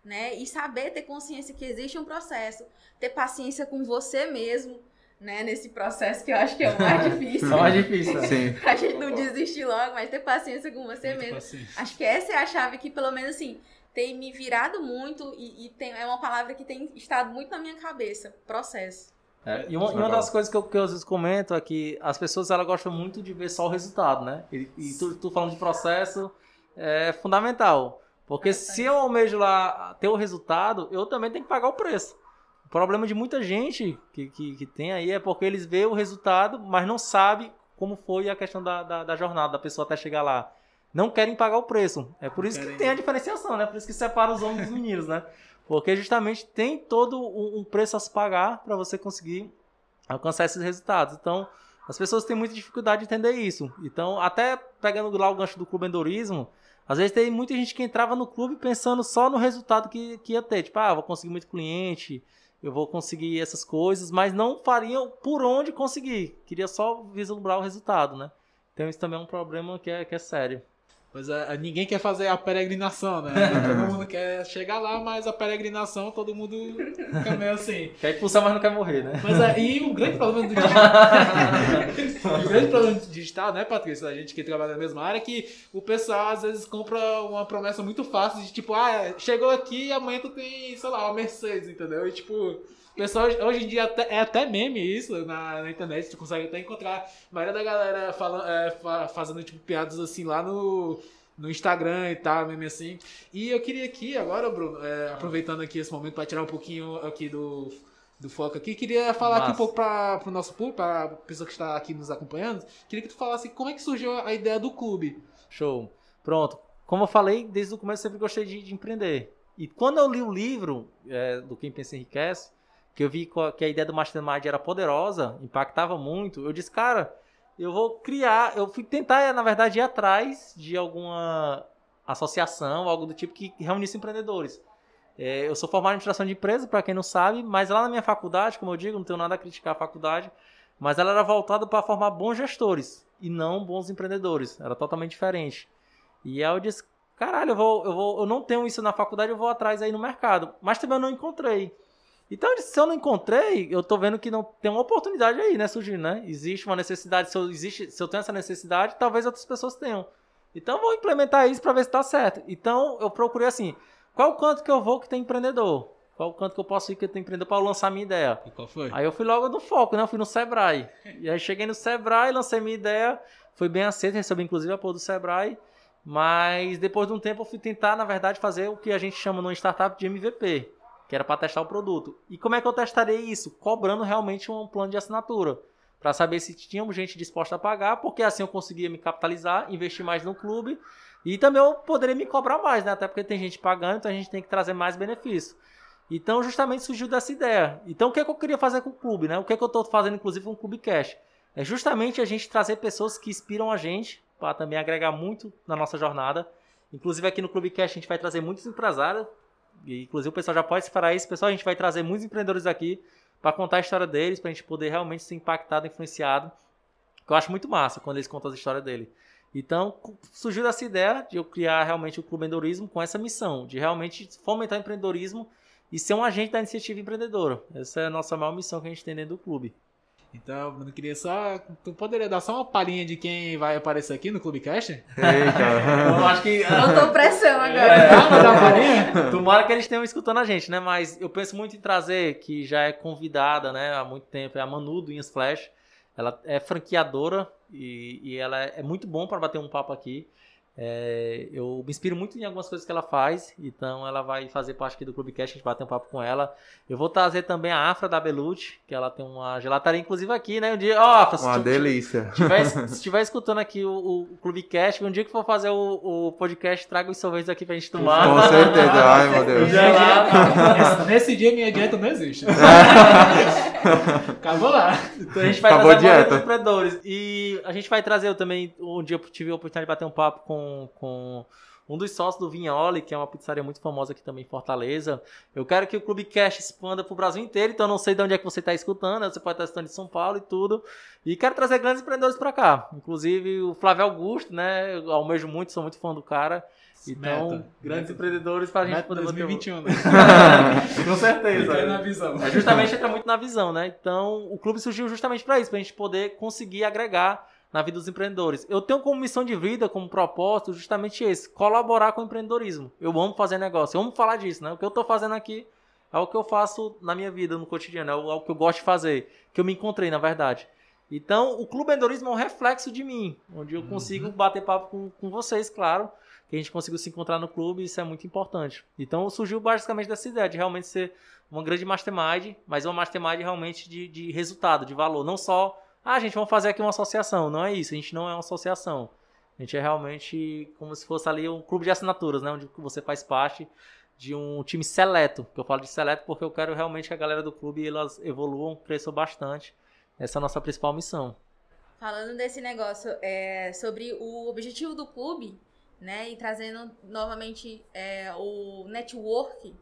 Né? E saber ter consciência que existe um processo, ter paciência com você mesmo, né? Nesse processo que eu acho que é o mais (laughs) difícil. É o mais difícil, sim. pra gente não desistir logo, mas ter paciência com você muito mesmo. Paciência. Acho que essa é a chave que, pelo menos assim, tem me virado muito e, e tem, é uma palavra que tem estado muito na minha cabeça. Processo. É, e, uma, e, uma, das coisas que eu, que eu às vezes comento é que as pessoas elas gostam muito de ver só o resultado, né? E, e tu, tu falando de processo é fundamental. Porque se eu almejo lá ter o resultado, eu também tenho que pagar o preço. O problema de muita gente que, que, que tem aí é porque eles veem o resultado, mas não sabe como foi a questão da, da, da jornada, da pessoa até chegar lá. Não querem pagar o preço. É por isso que tem a diferenciação, né? Por isso que separa os homens dos meninos, né? Porque justamente tem todo um preço a se pagar para você conseguir alcançar esses resultados. Então, as pessoas têm muita dificuldade de entender isso. Então, até pegando lá o gancho do clube endorismo, às vezes tem muita gente que entrava no clube pensando só no resultado que, que ia ter. Tipo, ah, vou conseguir muito cliente, eu vou conseguir essas coisas, mas não fariam por onde conseguir. Queria só vislumbrar o resultado, né? Então, isso também é um problema que é, que é sério. Mas a, a, ninguém quer fazer a peregrinação, né? (laughs) todo mundo quer chegar lá, mas a peregrinação todo mundo fica meio assim. Quer expulsar, mas não quer morrer, né? Mas aí o grande problema do digital. (laughs) (laughs) o grande problema do digital, né, Patrícia? A gente que trabalha na mesma área, é que o pessoal às vezes compra uma promessa muito fácil de tipo, ah, chegou aqui e amanhã tu tem, sei lá, uma Mercedes, entendeu? E tipo pessoal, hoje em dia até, é até meme isso na, na, internet, tu consegue até encontrar a maioria da galera falando, é, fazendo tipo piadas assim lá no, no Instagram e tal, meme assim. E eu queria aqui agora, Bruno, é, aproveitando aqui esse momento para tirar um pouquinho aqui do, do foco aqui, queria falar aqui um pouco para o nosso público, para a pessoa que está aqui nos acompanhando, queria que tu falasse como é que surgiu a ideia do clube. Show. Pronto. Como eu falei, desde o começo eu sempre gostei de, de empreender. E quando eu li o livro é, do Quem Pensa Enriquece, que eu vi que a ideia do Mastermind era poderosa, impactava muito, eu disse, cara, eu vou criar, eu fui tentar, na verdade, ir atrás de alguma associação, algo do tipo que reunisse empreendedores. É, eu sou formado em administração de empresa, para quem não sabe, mas lá na minha faculdade, como eu digo, não tenho nada a criticar a faculdade, mas ela era voltada para formar bons gestores e não bons empreendedores. Era totalmente diferente. E aí eu disse, caralho, eu, vou, eu, vou, eu não tenho isso na faculdade, eu vou atrás aí no mercado. Mas também eu não encontrei. Então, se eu não encontrei, eu tô vendo que não tem uma oportunidade aí, né, surgindo, né? Existe uma necessidade, se eu, existe, se eu tenho essa necessidade, talvez outras pessoas tenham. Então, eu vou implementar isso para ver se tá certo. Então, eu procurei assim, qual canto que eu vou que tem empreendedor? Qual canto que eu posso ir que tem empreendedor para lançar minha ideia? E qual foi? Aí eu fui logo no foco, né? Eu fui no Sebrae. E aí cheguei no Sebrae, lancei minha ideia, foi bem aceito, recebi inclusive apoio do Sebrae. Mas depois de um tempo eu fui tentar, na verdade, fazer o que a gente chama numa startup de MVP que era para testar o produto. E como é que eu testaria isso? Cobrando realmente um plano de assinatura, para saber se tínhamos gente disposta a pagar, porque assim eu conseguia me capitalizar, investir mais no clube e também eu poderia me cobrar mais, né? Até porque tem gente pagando, então a gente tem que trazer mais benefício. Então, justamente surgiu dessa ideia. Então, o que, é que eu queria fazer com o clube, né? O que, é que eu estou fazendo, inclusive, com o Clube Cash? É justamente a gente trazer pessoas que inspiram a gente, para também agregar muito na nossa jornada. Inclusive, aqui no Clube Cash, a gente vai trazer muitos empresários e, inclusive o pessoal já pode separar isso. Pessoal, a gente vai trazer muitos empreendedores aqui para contar a história deles, para a gente poder realmente ser impactado, influenciado. Que eu acho muito massa quando eles contam a história dele. Então, surgiu essa ideia de eu criar realmente o Clube Empreendedorismo com essa missão, de realmente fomentar o empreendedorismo e ser um agente da iniciativa empreendedora. Essa é a nossa maior missão que a gente tem dentro do clube. Então, Bruno, queria só. Tu poderia dar só uma palhinha de quem vai aparecer aqui no Clubecast? Eita. (laughs) Eu acho que. Botou pressão agora. É, Ah, mas dá uma palhinha? Tomara que eles estejam escutando a gente, né? Mas eu penso muito em trazer, que já é convidada, né, há muito tempo, é a Manu do Inhas Flash. Ela é franqueadora e, e ela é, é muito bom para bater um papo aqui. É, eu me inspiro muito em algumas coisas que ela faz, então ela vai fazer parte aqui do Clubecast, a gente bater um papo com ela. Eu vou trazer também a Afra da Belucci, que ela tem uma gelataria, inclusive aqui, né? Um dia, ó, Afra, se Uma tu- delícia. tiver, (laughs) se estiver escutando aqui o, o Clubecast, um dia que for fazer o, o podcast, traga os sorvetes aqui pra gente tomar. Com certeza. Ai, meu Deus. Já- Nesse- Nesse dia minha dieta não existe. (laughs) Acabou lá. Então a gente vai Acabou a trazer dieta. alguns empreendedores. E a gente vai trazer eu também. Um dia eu tive a oportunidade de bater um papo com, com um dos sócios do Vinholi, que é uma pizzaria muito famosa aqui também em Fortaleza. Eu quero que o Clube Cash expanda pro Brasil inteiro, então eu não sei de onde é que você está escutando, né? você pode estar escutando em São Paulo e tudo. E quero trazer grandes empreendedores para cá. Inclusive o Flávio Augusto, né? Eu almejo muito, sou muito fã do cara. Então, Meta. grandes Meta. empreendedores para a gente Meta poder bater um- 2021, né? (laughs) Com certeza. Aí na visão. É justamente entra muito na visão, né? Então, o clube surgiu justamente para isso, para a gente poder conseguir agregar na vida dos empreendedores. Eu tenho como missão de vida, como propósito, justamente esse: colaborar com o empreendedorismo. Eu amo fazer negócio, eu amo falar disso, né? O que eu tô fazendo aqui é o que eu faço na minha vida, no cotidiano, é o, é o que eu gosto de fazer, que eu me encontrei, na verdade. Então, o clube empreendedorismo é um reflexo de mim, onde eu consigo bater papo com, com vocês, claro, que a gente conseguiu se encontrar no clube, isso é muito importante. Então, surgiu basicamente dessa ideia de realmente ser uma grande mastermind, mas uma mastermind realmente de, de resultado, de valor. Não só, ah, gente, vamos fazer aqui uma associação. Não é isso, a gente não é uma associação. A gente é realmente como se fosse ali um clube de assinaturas, né? Onde você faz parte de um time seleto. Que eu falo de seleto porque eu quero realmente que a galera do clube elas evoluam, cresçam bastante. Essa é a nossa principal missão. Falando desse negócio é, sobre o objetivo do clube, né? E trazendo novamente é, o network,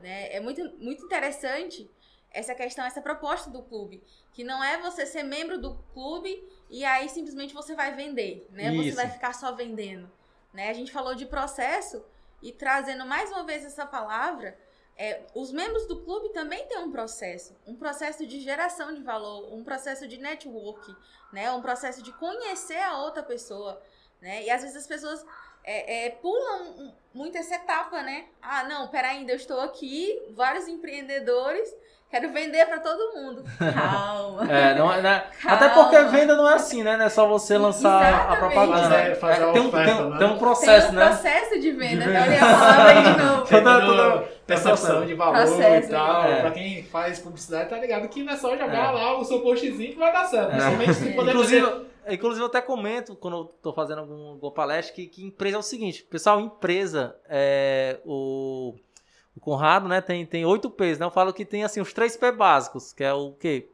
né? É muito, muito interessante essa questão, essa proposta do clube. Que não é você ser membro do clube e aí simplesmente você vai vender, né? Você Isso. vai ficar só vendendo. Né? A gente falou de processo e trazendo mais uma vez essa palavra, é, os membros do clube também têm um processo, um processo de geração de valor, um processo de network, né? Um processo de conhecer a outra pessoa, né? E às vezes as pessoas é, é, pulam muito essa etapa, né? Ah, não, peraí, ainda eu estou aqui, vários empreendedores, quero vender para todo mundo. Calma. É, não é, né? Calma. Até porque venda não é assim, né? Não é só você lançar a Exatamente. propaganda. Fazer- fazer a É, tem, um, oferta, tem, um- né? tem um processo, Tem um né? processo de venda, né? Olha a palavra de novo. Tem (laughs) Toda- toda toda- percepção de valor Processo, e tal. é. Pra quem faz publicidade, tá ligado que não é só jogar É. lá o seu postzinho que vai dar certo. Principalmente se poder Inclusive, fazer- inclusive, eu até comento quando eu tô fazendo algum, alguma palestra que, que empresa é o seguinte, pessoal, empresa, é, o, o Conrado, né, tem, tem 8 P's, né? Eu falo que tem, assim, os 3 P básicos, que é o quê?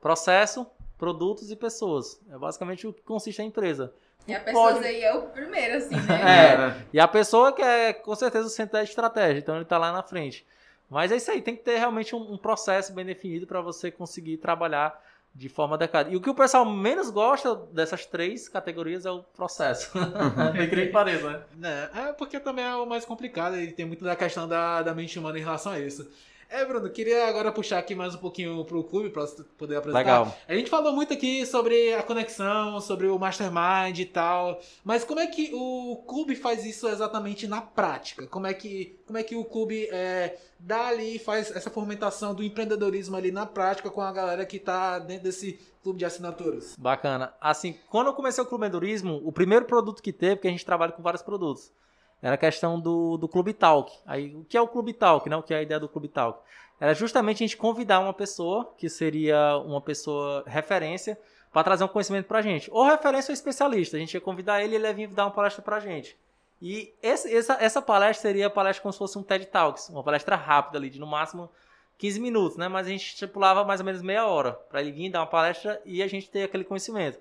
Processo, produtos e pessoas. É basicamente o que consiste a empresa. E a pessoa Pode- aí é o primeiro, assim, né? É, e a pessoa que é com certeza o centro da estratégia, então ele tá lá na frente. Mas é isso aí, tem que ter realmente um, um processo bem definido para você conseguir trabalhar de forma adequada. E o que o pessoal menos gosta dessas três categorias é o processo. (laughs) É incrível que pareça, né? Né, É, porque também é o mais complicado e tem muito da questão da, da mente humana em relação a isso. É, Bruno, queria agora puxar aqui mais um pouquinho pro clube você poder apresentar. Legal. A gente falou muito aqui sobre a conexão, sobre o mastermind e tal, mas como é que o clube faz isso exatamente na prática? Como é que, como é que o clube é, dá ali, faz essa fomentação do empreendedorismo ali na prática com a galera que tá dentro desse clube de assinaturas? Bacana. Assim, quando eu comecei o Clube Endurismo, o primeiro produto que teve, porque a gente trabalha com vários produtos, era a questão do, do Clube Talk. Aí, o que é o Clube Talk, né? O que é a ideia do Clube Talk? Era justamente a gente convidar uma pessoa, que seria uma pessoa referência, para trazer um conhecimento pra gente. Ou referência ou especialista. A gente ia convidar ele e ele ia vir dar uma palestra pra gente. E esse- essa, essa palestra seria a palestra como se fosse um TED Talks, uma palestra rápida ali, de no máximo 15 minutos, né? Mas a gente estipulava mais ou menos meia hora para ele vir dar uma palestra e a gente ter aquele conhecimento.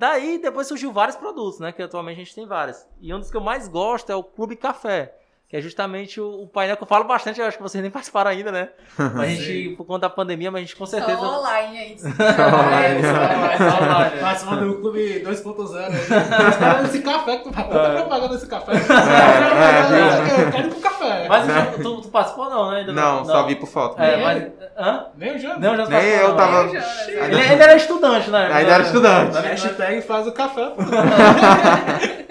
Daí depois surgiu vários produtos, né? Que atualmente a gente tem vários. E um dos que eu mais gosto é o Clube Café, que é justamente o, o painel que eu falo bastante, eu acho que vocês nem (laughs) participaram ainda, né? Mas a gente, por conta da pandemia, mas a gente com certeza. (laughs) Só online aí. online. online. Participando do clube 2.0. Cara, (laughs) esse café que tu tá tanta propaganda desse café. é, eu quero ir pro café. Mas tu, tu participou não, né? Ainda Não, só vi por foto. É, Nem mas... Hã? Nem o Jonas. Não, já Nem eu não. tava- Nem o Jonas. Ainda- Ele, ele era estudante, né? Ainda era estudante. Hashtag faz o café.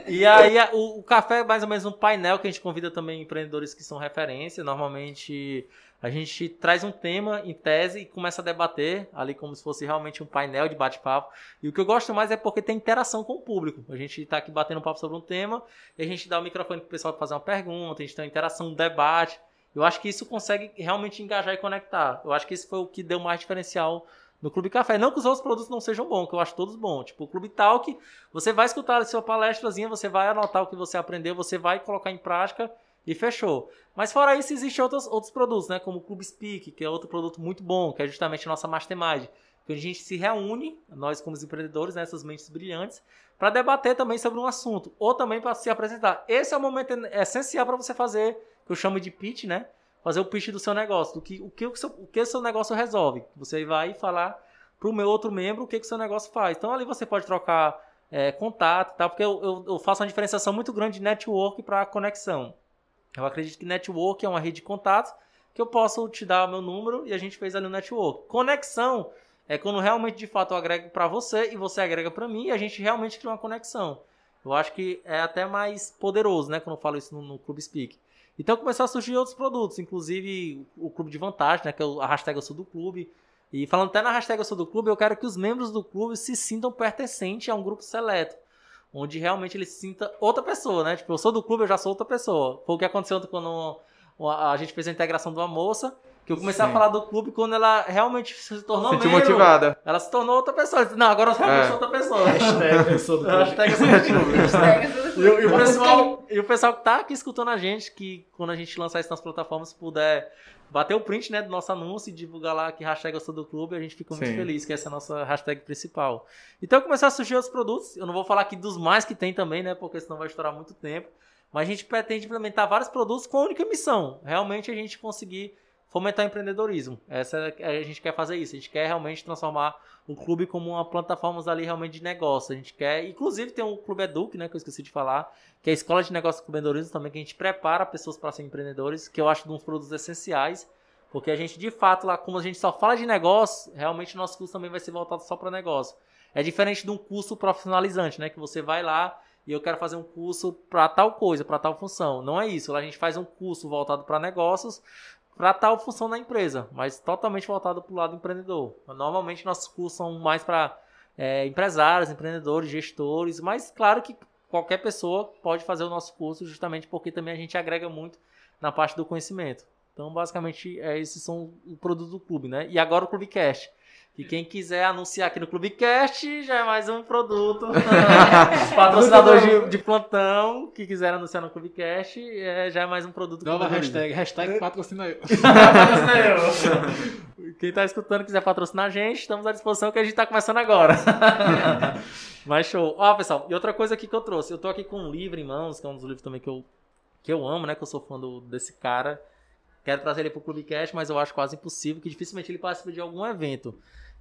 E aí o, o café é mais ou menos um painel que a gente convida também empreendedores que são referência. Normalmente a gente traz um tema em tese e começa a debater ali como se fosse realmente um painel de bate-papo. E o que eu gosto mais é porque tem interação com o público. A gente está aqui batendo um papo sobre um tema e a gente dá o microfone para o pessoal fazer uma pergunta, a gente tem uma interação, um debate. Eu acho que isso consegue realmente engajar e conectar. Eu acho que isso foi o que deu mais diferencial no Clube Café. Não que os outros produtos não sejam bons, que eu acho todos bons. Tipo, o Clube Talk, você vai escutar a sua palestrazinha, você vai anotar o que você aprendeu, você vai colocar em prática e fechou. Mas fora isso, existem outros, outros produtos, né? Como o Clube Speak, que é outro produto muito bom, que é justamente a nossa mastermind. Que a gente se reúne, nós como empreendedores, né, essas mentes brilhantes, para debater também sobre um assunto, ou também para se apresentar. Esse é o momento essencial para você fazer, que eu chamo de pitch, né? Fazer o pitch do seu negócio, do que o que o seu, o que o seu negócio resolve. Você vai falar para o meu outro membro o que, que o seu negócio faz. Então ali você pode trocar é, contato, tá? porque eu, eu, eu faço uma diferenciação muito grande de network para conexão. Eu acredito que network é uma rede de contatos que eu posso te dar o meu número e a gente fez ali o network. Conexão é quando realmente de fato eu agrego para você e você agrega para mim e a gente realmente cria uma conexão. Eu acho que é até mais poderoso, né, quando eu falo isso no, no Clube Speak. Então começou a surgir outros produtos, inclusive o Clube de Vantagem, né, que é a hashtag Eu Sou do Clube. E falando até na hashtag Eu Sou do Clube, eu quero que os membros do clube se sintam pertencentes a um grupo seleto. Onde realmente ele se sinta outra pessoa, né? Tipo, eu sou do clube, eu já sou outra pessoa. Foi o que aconteceu quando a gente fez a integração de uma moça, que eu comecei Sim. a falar do clube quando ela realmente se tornou Sentiu membro. motivada. Ela se tornou outra pessoa. Não, agora eu realmente É. sou outra pessoa. (laughs) Hashtag eu sou do clube. Hashtag Eu Sou do Clube. Hashtag tudo E, o- e o pessoal, e o pessoal que tá aqui escutando a gente, que quando a gente lançar isso nas plataformas, puder bater o print né, do nosso anúncio e divulgar lá que hashtag eu sou do clube, a gente fica muito Sim. feliz, que essa é a nossa hashtag principal. Então começou a surgir outros produtos. Eu não vou falar aqui dos mais que tem também, né? Porque senão vai estourar muito tempo. Mas a gente pretende implementar vários produtos com a única missão. Realmente a gente conseguir fomentar empreendedorismo. Essa é- a gente quer fazer isso. A gente quer realmente transformar o clube como uma plataforma ali realmente de negócio. A gente quer, inclusive tem o Clube Educ, né, que eu esqueci de falar, que é a escola de negócios do empreendedorismo também que a gente prepara pessoas para serem empreendedores, que eu acho um dos produtos essenciais, porque a gente de fato lá, como a gente só fala de negócio, realmente o nosso curso também vai ser voltado só para negócio. É diferente de um curso profissionalizante, né, que você vai lá e eu quero fazer um curso para tal coisa, para tal função. Não é isso. Lá a gente faz um curso voltado para negócios, para tal função na empresa, mas totalmente voltado para o lado empreendedor. Normalmente nossos cursos são mais para é, empresários, empreendedores, gestores, mas claro que qualquer pessoa pode fazer o nosso curso justamente porque também a gente agrega muito na parte do conhecimento. Então, basicamente, é, esses são o produto do clube, né? E agora o Clubecast. E quem quiser anunciar aqui no Clubecast, já é mais um produto. (laughs) (laughs) Patrocinador de, de plantão, que quiser anunciar no Clubecast, é, já é mais um produto. Nova Clube hashtag. Hashtag patrocina eu. (laughs) Quem tá escutando quiser patrocinar a gente, estamos à disposição que a gente tá começando agora. Mas show. Ó, pessoal, e outra coisa aqui que eu trouxe. Eu tô aqui com um livro em mãos, que é um dos livros também que eu, que eu amo, né? Que eu sou fã do, desse cara. Quero trazer ele pro Clubecast, mas eu acho quase impossível, que dificilmente ele participa de algum evento.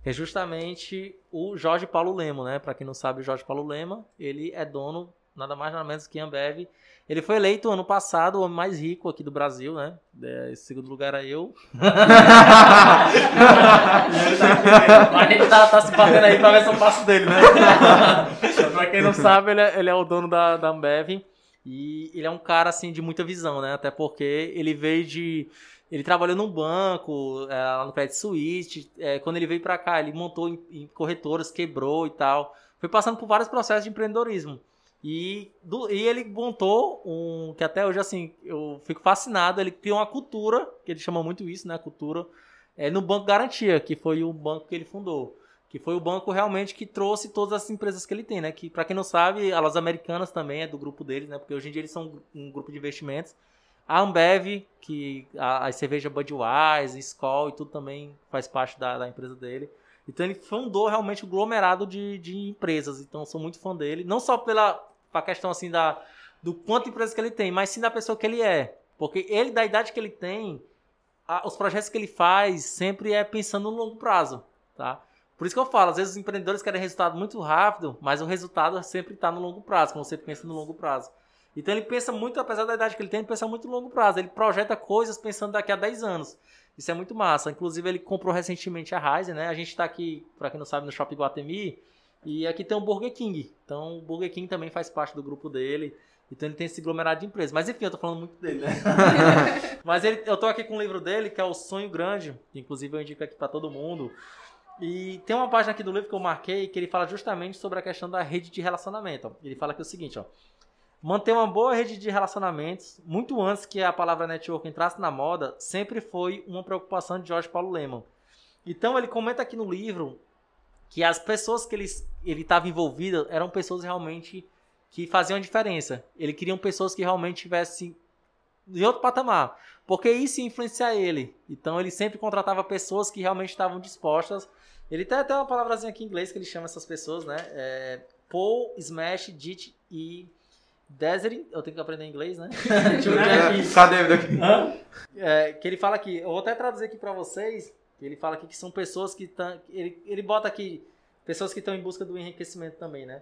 É justamente o Jorge Paulo Lema, né? Pra quem não sabe, o Jorge Paulo Lema, ele é dono, nada mais nada menos que Ambev. Ele foi eleito ano passado o homem mais rico aqui do Brasil, né? É, esse segundo lugar era eu. Mas (laughs) a gente tá, tá se batendo aí pra ver se eu passo dele, né? (laughs) pra quem não sabe, ele é, ele é o dono da, da Ambev. E ele é um cara, assim, de muita visão, né? Até porque ele veio de... Ele trabalhou num banco, é, lá no Credit Suisse. É, quando ele veio pra cá, ele montou em, em corretoras, quebrou e tal. Foi passando por vários processos de empreendedorismo. E, do- e ele montou um. Que até hoje, assim, eu fico fascinado. Ele criou uma cultura, que ele chama muito isso, né? Cultura, é, no Banco Garantia, que foi o banco que ele fundou. Que foi o banco realmente que trouxe todas as empresas que ele tem, né? Que, pra quem não sabe, a Las Americanas também é do grupo deles, né? Porque hoje em dia eles são um grupo de investimentos. A Ambev, que a, a cerveja Budweiser, Skol e tudo também faz parte da, da empresa dele. Então ele fundou realmente o aglomerado de, de empresas. Então sou muito fã dele. Não só pela a questão assim da, do quanto de empresas que ele tem, mas sim da pessoa que ele é. Porque ele, da idade que ele tem, a- os projetos que ele faz sempre é pensando no longo prazo. Tá? Por isso que eu falo, às vezes os empreendedores querem resultado muito rápido, mas o resultado sempre está no longo prazo, quando você pensa no longo prazo. Então ele pensa muito, apesar da idade que ele tem, ele pensa muito no longo prazo. Ele projeta coisas pensando daqui a 10 anos. Isso é muito massa. Inclusive, ele comprou recentemente a Ryzen, né? A gente está aqui, para quem não sabe, no Shopping Guatemi. E aqui tem o Burger King. Então, o Burger King também faz parte do grupo dele. Então, ele tem esse aglomerado de empresas. Mas, enfim, eu tô falando muito dele, né? (laughs) Mas ele, eu tô aqui com o livro dele, que é O Sonho Grande. Que, inclusive, eu indico aqui para todo mundo. E tem uma página aqui do livro que eu marquei que ele fala justamente sobre a questão da rede de relacionamento. Ele fala que é o seguinte, ó. Manter uma boa rede de relacionamentos, muito antes que a palavra network entrasse na moda, sempre foi uma preocupação de Jorge Paulo Leman. Então ele comenta aqui no livro que as pessoas que ele estava envolvido eram pessoas realmente que faziam diferença. Ele queria pessoas que realmente tivessem em outro patamar, porque isso ia influenciar ele. Então ele sempre contratava pessoas que realmente estavam dispostas. Ele tem até uma palavrazinha aqui em inglês que ele chama essas pessoas, né? É, Paul, Smash, Dit e Desert, eu tenho que aprender inglês, né? (laughs) Cadê daqui? É, que ele fala aqui, eu vou até traduzir aqui para vocês. Ele fala aqui que são pessoas que estão. Ele, ele bota aqui pessoas que estão em busca do enriquecimento também, né?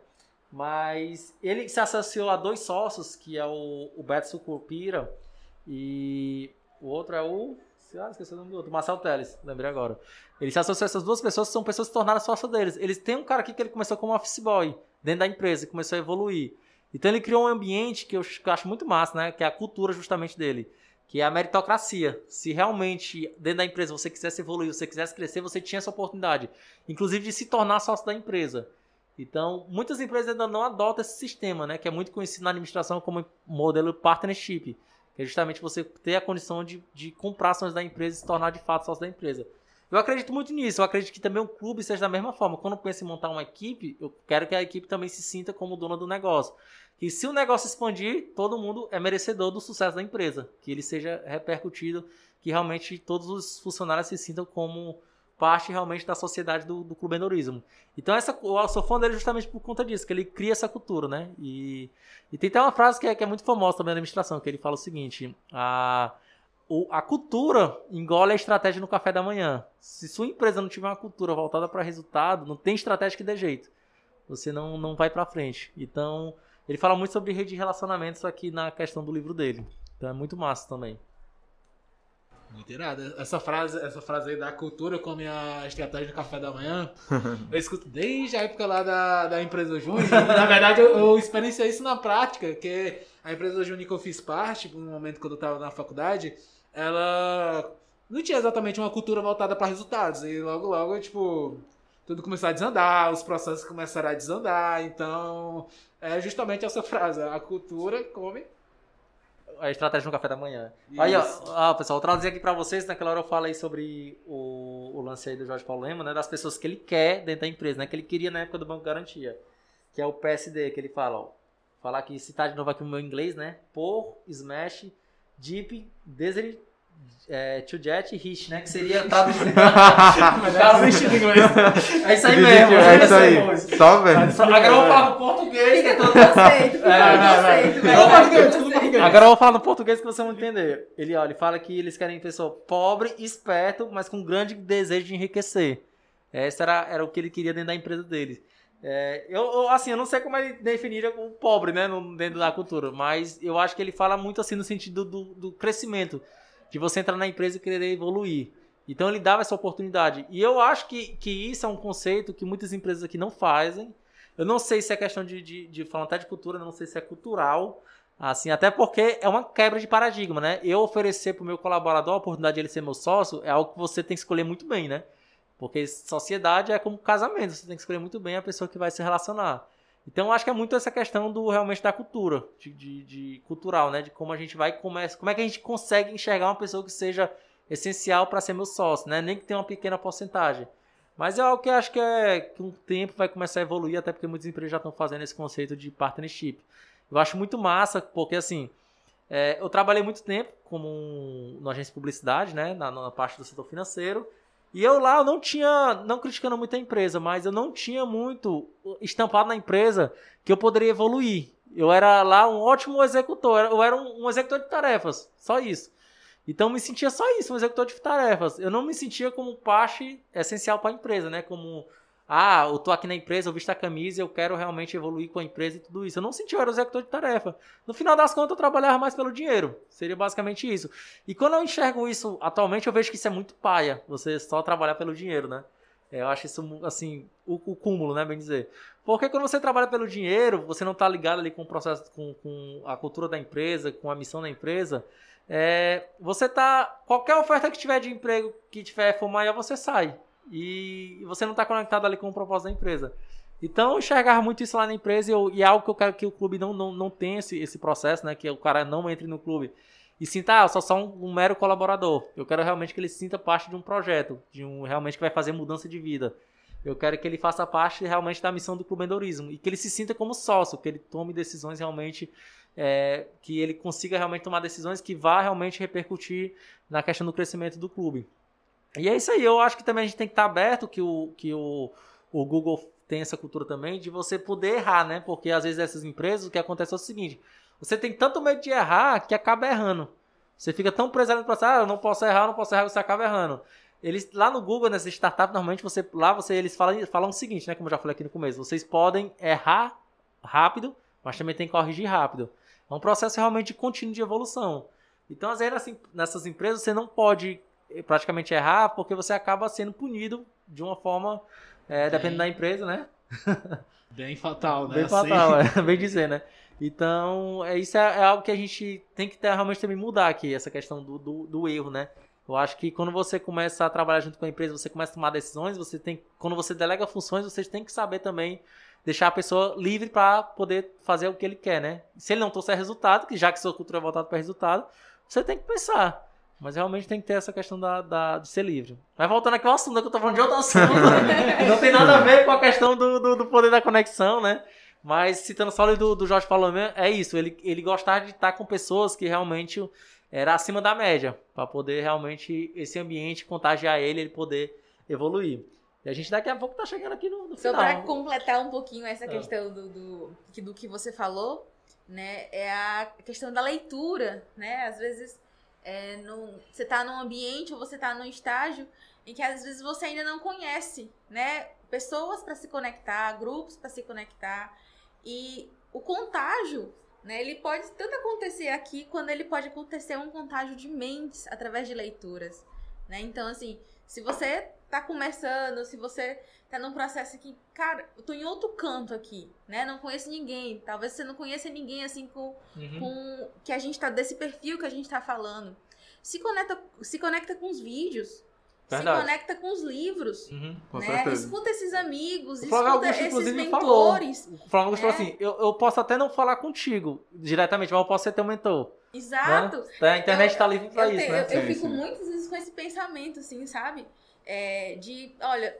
Mas ele se associou a dois sócios, que é o, o Beto Sucupira e o outro é o. Ah, esqueci o nome do outro, Marcel Teles, lembrei agora. Ele se associou a essas duas pessoas, que são pessoas que se tornaram sócios deles. Eles têm um cara aqui que ele começou como office boy dentro da empresa e começou a evoluir. Então ele criou um ambiente que eu, que eu acho muito massa, né? Que é a cultura justamente dele. Que é a meritocracia. Se realmente dentro da empresa você quisesse evoluir, você quisesse crescer, você tinha essa oportunidade. Inclusive de se tornar sócio da empresa. Então, muitas empresas ainda não adotam esse sistema, né? Que é muito conhecido na administração como modelo partnership. Que é justamente você ter a condição de, de comprar ações da empresa e se tornar de fato sócio da empresa. Eu acredito muito nisso. Eu acredito que também o clube seja da mesma forma. Quando eu penso em montar uma equipe, eu quero que a equipe também se sinta como dona do negócio. Que se o negócio expandir, todo mundo é merecedor do sucesso da empresa. Que ele seja repercutido, que realmente todos os funcionários se sintam como parte realmente da sociedade do, do clubendorismo. Então essa, eu sou fã dele justamente por conta disso, que ele cria essa cultura, né? E, e tem até uma frase que é, que é muito famosa também na administração, que ele fala o seguinte, a o, a cultura engole a estratégia no café da manhã. Se sua empresa não tiver uma cultura voltada para resultado, não tem estratégia que dê jeito. Você não, não vai para frente. Então, ele fala muito sobre rede de relacionamentos aqui na questão do livro dele. Então é muito massa também. Muito irado. Essa frase, essa frase aí da cultura como a estratégia do café da manhã, (laughs) eu escuto desde a época lá da, da empresa Júnior. Na (laughs) verdade, eu, eu experienciei isso na prática, que a empresa Júnior que eu fiz parte, no momento quando eu estava na faculdade, ela não tinha exatamente uma cultura voltada para resultados. E logo, logo, tipo, tudo começou a desandar, os processos começaram a desandar. Então, é justamente essa frase: a cultura come. A estratégia no café da manhã. Isso. Aí, ó, ó, pessoal, vou traduzir aqui para vocês. Naquela hora eu falei sobre o, o lance aí do Jorge Paulo Lema, né? Das pessoas que ele quer dentro da empresa, né? Que ele queria na época do Banco Garantia. Que é o PSD, que ele fala, ó. Falar aqui, citar de novo aqui o meu inglês, né? Por, smash, Deep, Desert, é, to Jet e Hit, né? Que seria (laughs) traduzido. (laughs) em inglês. É isso aí mesmo. É isso aí. Só (laughs) velho. Agora eu vou falar no português. Fica todo conceito. Agora eu vou falar no português que você vai entender. Ele, olha, ele fala que eles querem pessoa pobre, esperto, mas com grande desejo de enriquecer. Esse era, era o que ele queria dentro da empresa dele. É, eu, assim, eu não sei como ele definiria o pobre, né, no, dentro da cultura, mas eu acho que ele fala muito assim no sentido do, do crescimento, de você entrar na empresa e querer evoluir. Então ele dava essa oportunidade. E eu acho que, que isso é um conceito que muitas empresas aqui não fazem. Eu não sei se é questão de, de, de falar até de cultura, não sei se é cultural, assim, até porque é uma quebra de paradigma, né? Eu oferecer para o meu colaborador a oportunidade de ele ser meu sócio é algo que você tem que escolher muito bem, né? Porque sociedade é como casamento, você tem que escolher muito bem a pessoa que vai se relacionar. Então, acho que é muito essa questão do realmente da cultura, de, de, de cultural, né? De como a gente vai começa, como é que a gente consegue enxergar uma pessoa que seja essencial para ser meu sócio, né? Nem que tenha uma pequena porcentagem. Mas é algo que acho que é que um tempo vai começar a evoluir, até porque muitas empresas já estão fazendo esse conceito de partnership. Eu acho muito massa, porque assim, é, eu trabalhei muito tempo como um, agência de publicidade, né? Na, na parte do setor financeiro. E eu lá, eu não tinha, não criticando muito a empresa, mas eu não tinha muito estampado na empresa que eu poderia evoluir. Eu era lá um ótimo executor, eu era um, um executor de tarefas, só isso. Então eu me sentia só isso, um executor de tarefas. Eu não me sentia como parte essencial para a empresa, né? Como ah, eu tô aqui na empresa, eu visto a camisa eu quero realmente evoluir com a empresa e tudo isso. Eu não senti eu era o executor de tarefa. No final das contas, eu trabalhava mais pelo dinheiro. Seria basicamente isso. E quando eu enxergo isso atualmente, eu vejo que isso é muito paia. Você só trabalhar pelo dinheiro, né? É, eu acho isso, assim, o, o, cúmulo, né, bem dizer. Porque quando você trabalha pelo dinheiro, você não está ligado ali com o processo, com, com, a cultura da empresa, com a missão da empresa, é, você tá... Qualquer oferta que tiver de emprego que tiver for maior, você sai e você não está conectado ali com o propósito da empresa. Então, eu enxergava muito isso lá na empresa e, eu, e é algo que eu quero que o clube não, não, não tenha esse, esse processo, né? Que o cara não entre no clube e sinta, ah, eu só sou um, um, mero colaborador. Eu quero realmente que ele sinta parte de um projeto, de um realmente que vai fazer mudança de vida. Eu quero que ele faça parte realmente da missão do clube endorismo e que ele se sinta como sócio, que ele tome decisões realmente, é, que ele consiga realmente tomar decisões que vá realmente repercutir na questão do crescimento do clube. E é isso aí, eu acho que também a gente tem que estar aberto que o, que o, o Google tem essa cultura também de você poder errar, né? Porque às vezes essas empresas o que acontece é o seguinte: você tem tanto medo de errar que acaba errando. Você fica tão preso no processo, ah, eu não posso errar, eu não posso errar, você acaba errando. Eles lá no Google, nessa startup, normalmente você lá você eles falam, falam o seguinte, né, como eu já falei aqui no começo, vocês podem errar rápido, mas também tem que corrigir rápido. É um processo realmente contínuo de evolução. Então, às vezes, assim, nessas empresas, você não pode praticamente errar, porque você acaba sendo punido de uma forma, é, dependendo da empresa, né? (laughs) Bem fatal, né? Bem fatal, é, (laughs) bem dizer, né? Então, é, isso é, é, algo que a gente tem que ter, realmente também mudar aqui, essa questão do, do, do, erro, né? Eu acho que quando você começa a trabalhar junto com a empresa, você começa a tomar decisões, você tem, quando você delega funções, você tem que saber também deixar a pessoa livre para poder fazer o que ele quer, né? Se ele não trouxer resultado, que já que sua cultura é voltada para resultado, você tem que pensar. Mas realmente tem que ter essa questão da, da, de ser livre. Mas voltando aqui ao assunto, né, que eu tô falando de outro assunto. (laughs) não tem nada a ver com a questão do, do, do poder da conexão, né? Mas citando só o do, do Jorge Palomé, é isso. Ele, ele gostava de estar com pessoas que realmente era acima da média. para poder realmente esse ambiente contagiar ele, ele poder evoluir. E a gente daqui a pouco tá chegando aqui no, no final. Só para completar um pouquinho essa é. questão do, do, do que você falou, né? É a questão da leitura, né? Às vezes é, no, você está num ambiente ou você está num estágio em que às vezes você ainda não conhece, né? Pessoas para se conectar, grupos para se conectar. E o contágio, né? Ele pode tanto acontecer aqui quando ele pode acontecer um contágio de mentes através de leituras, né? Então, assim, se você tá começando, se você tá num processo que, cara, eu tô em outro canto aqui, né? Não conheço ninguém. Talvez você não conheça ninguém assim com, uhum. com que a gente tá desse perfil que a gente tá falando. Se conecta, se conecta com os vídeos. Verdade. Se conecta com os livros. Uhum, com né? Escuta esses amigos, o escuta Augusto, esses mentores. Falou. O Flávio Augusto é. falou assim: eu, eu posso até não falar contigo diretamente, mas eu posso ser teu mentor. Exato. Né? A internet está livre para isso, te, né? Eu, eu sim, fico sim. muitas vezes com esse pensamento, assim, sabe? É, de, olha,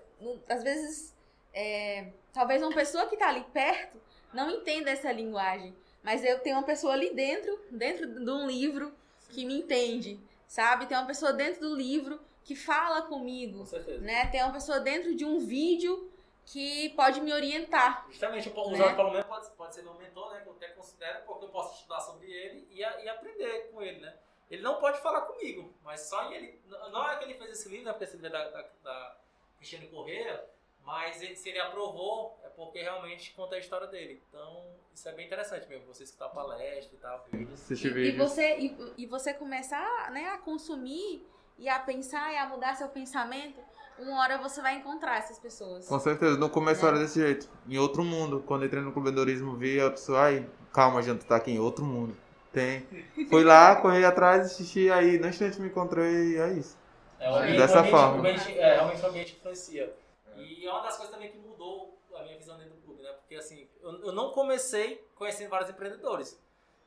às vezes, é, talvez uma pessoa que está ali perto não entenda essa linguagem, mas eu tenho uma pessoa ali dentro, dentro de um livro, que me entende, sabe? Tem uma pessoa dentro do livro que fala comigo, Com né? Tem uma pessoa dentro de um vídeo que pode me orientar. Justamente, o né? Jorge Palomé pode, pode ser meu mentor, né? Que eu até considero, porque eu posso estudar sobre ele e, e aprender com ele, né? Ele não pode falar comigo, mas só em ele. Não é que ele fez esse livro, né? Porque esse livro é da, da, da Cristiane Correia, mas ele, se ele aprovou, é porque realmente conta a história dele. Então, isso é bem interessante mesmo, você escutar palestra e tal, vídeos. E, e, você, e, e você começar né, a consumir e a pensar e a mudar seu pensamento, uma hora você vai encontrar essas pessoas. Com certeza, no começo é. era desse jeito. Em outro mundo. Quando entrei no clube vi a pessoa, ai, calma, gente, tá aqui em outro mundo. Tem. Fui lá, corri atrás, assisti, aí no instante me encontrei e é isso. É, o Dessa forma. Ambiente, é, realmente o ambiente influencia. E é uma das coisas também que mudou a minha visão dentro do clube, né? Porque assim, eu, eu não comecei conhecendo vários empreendedores.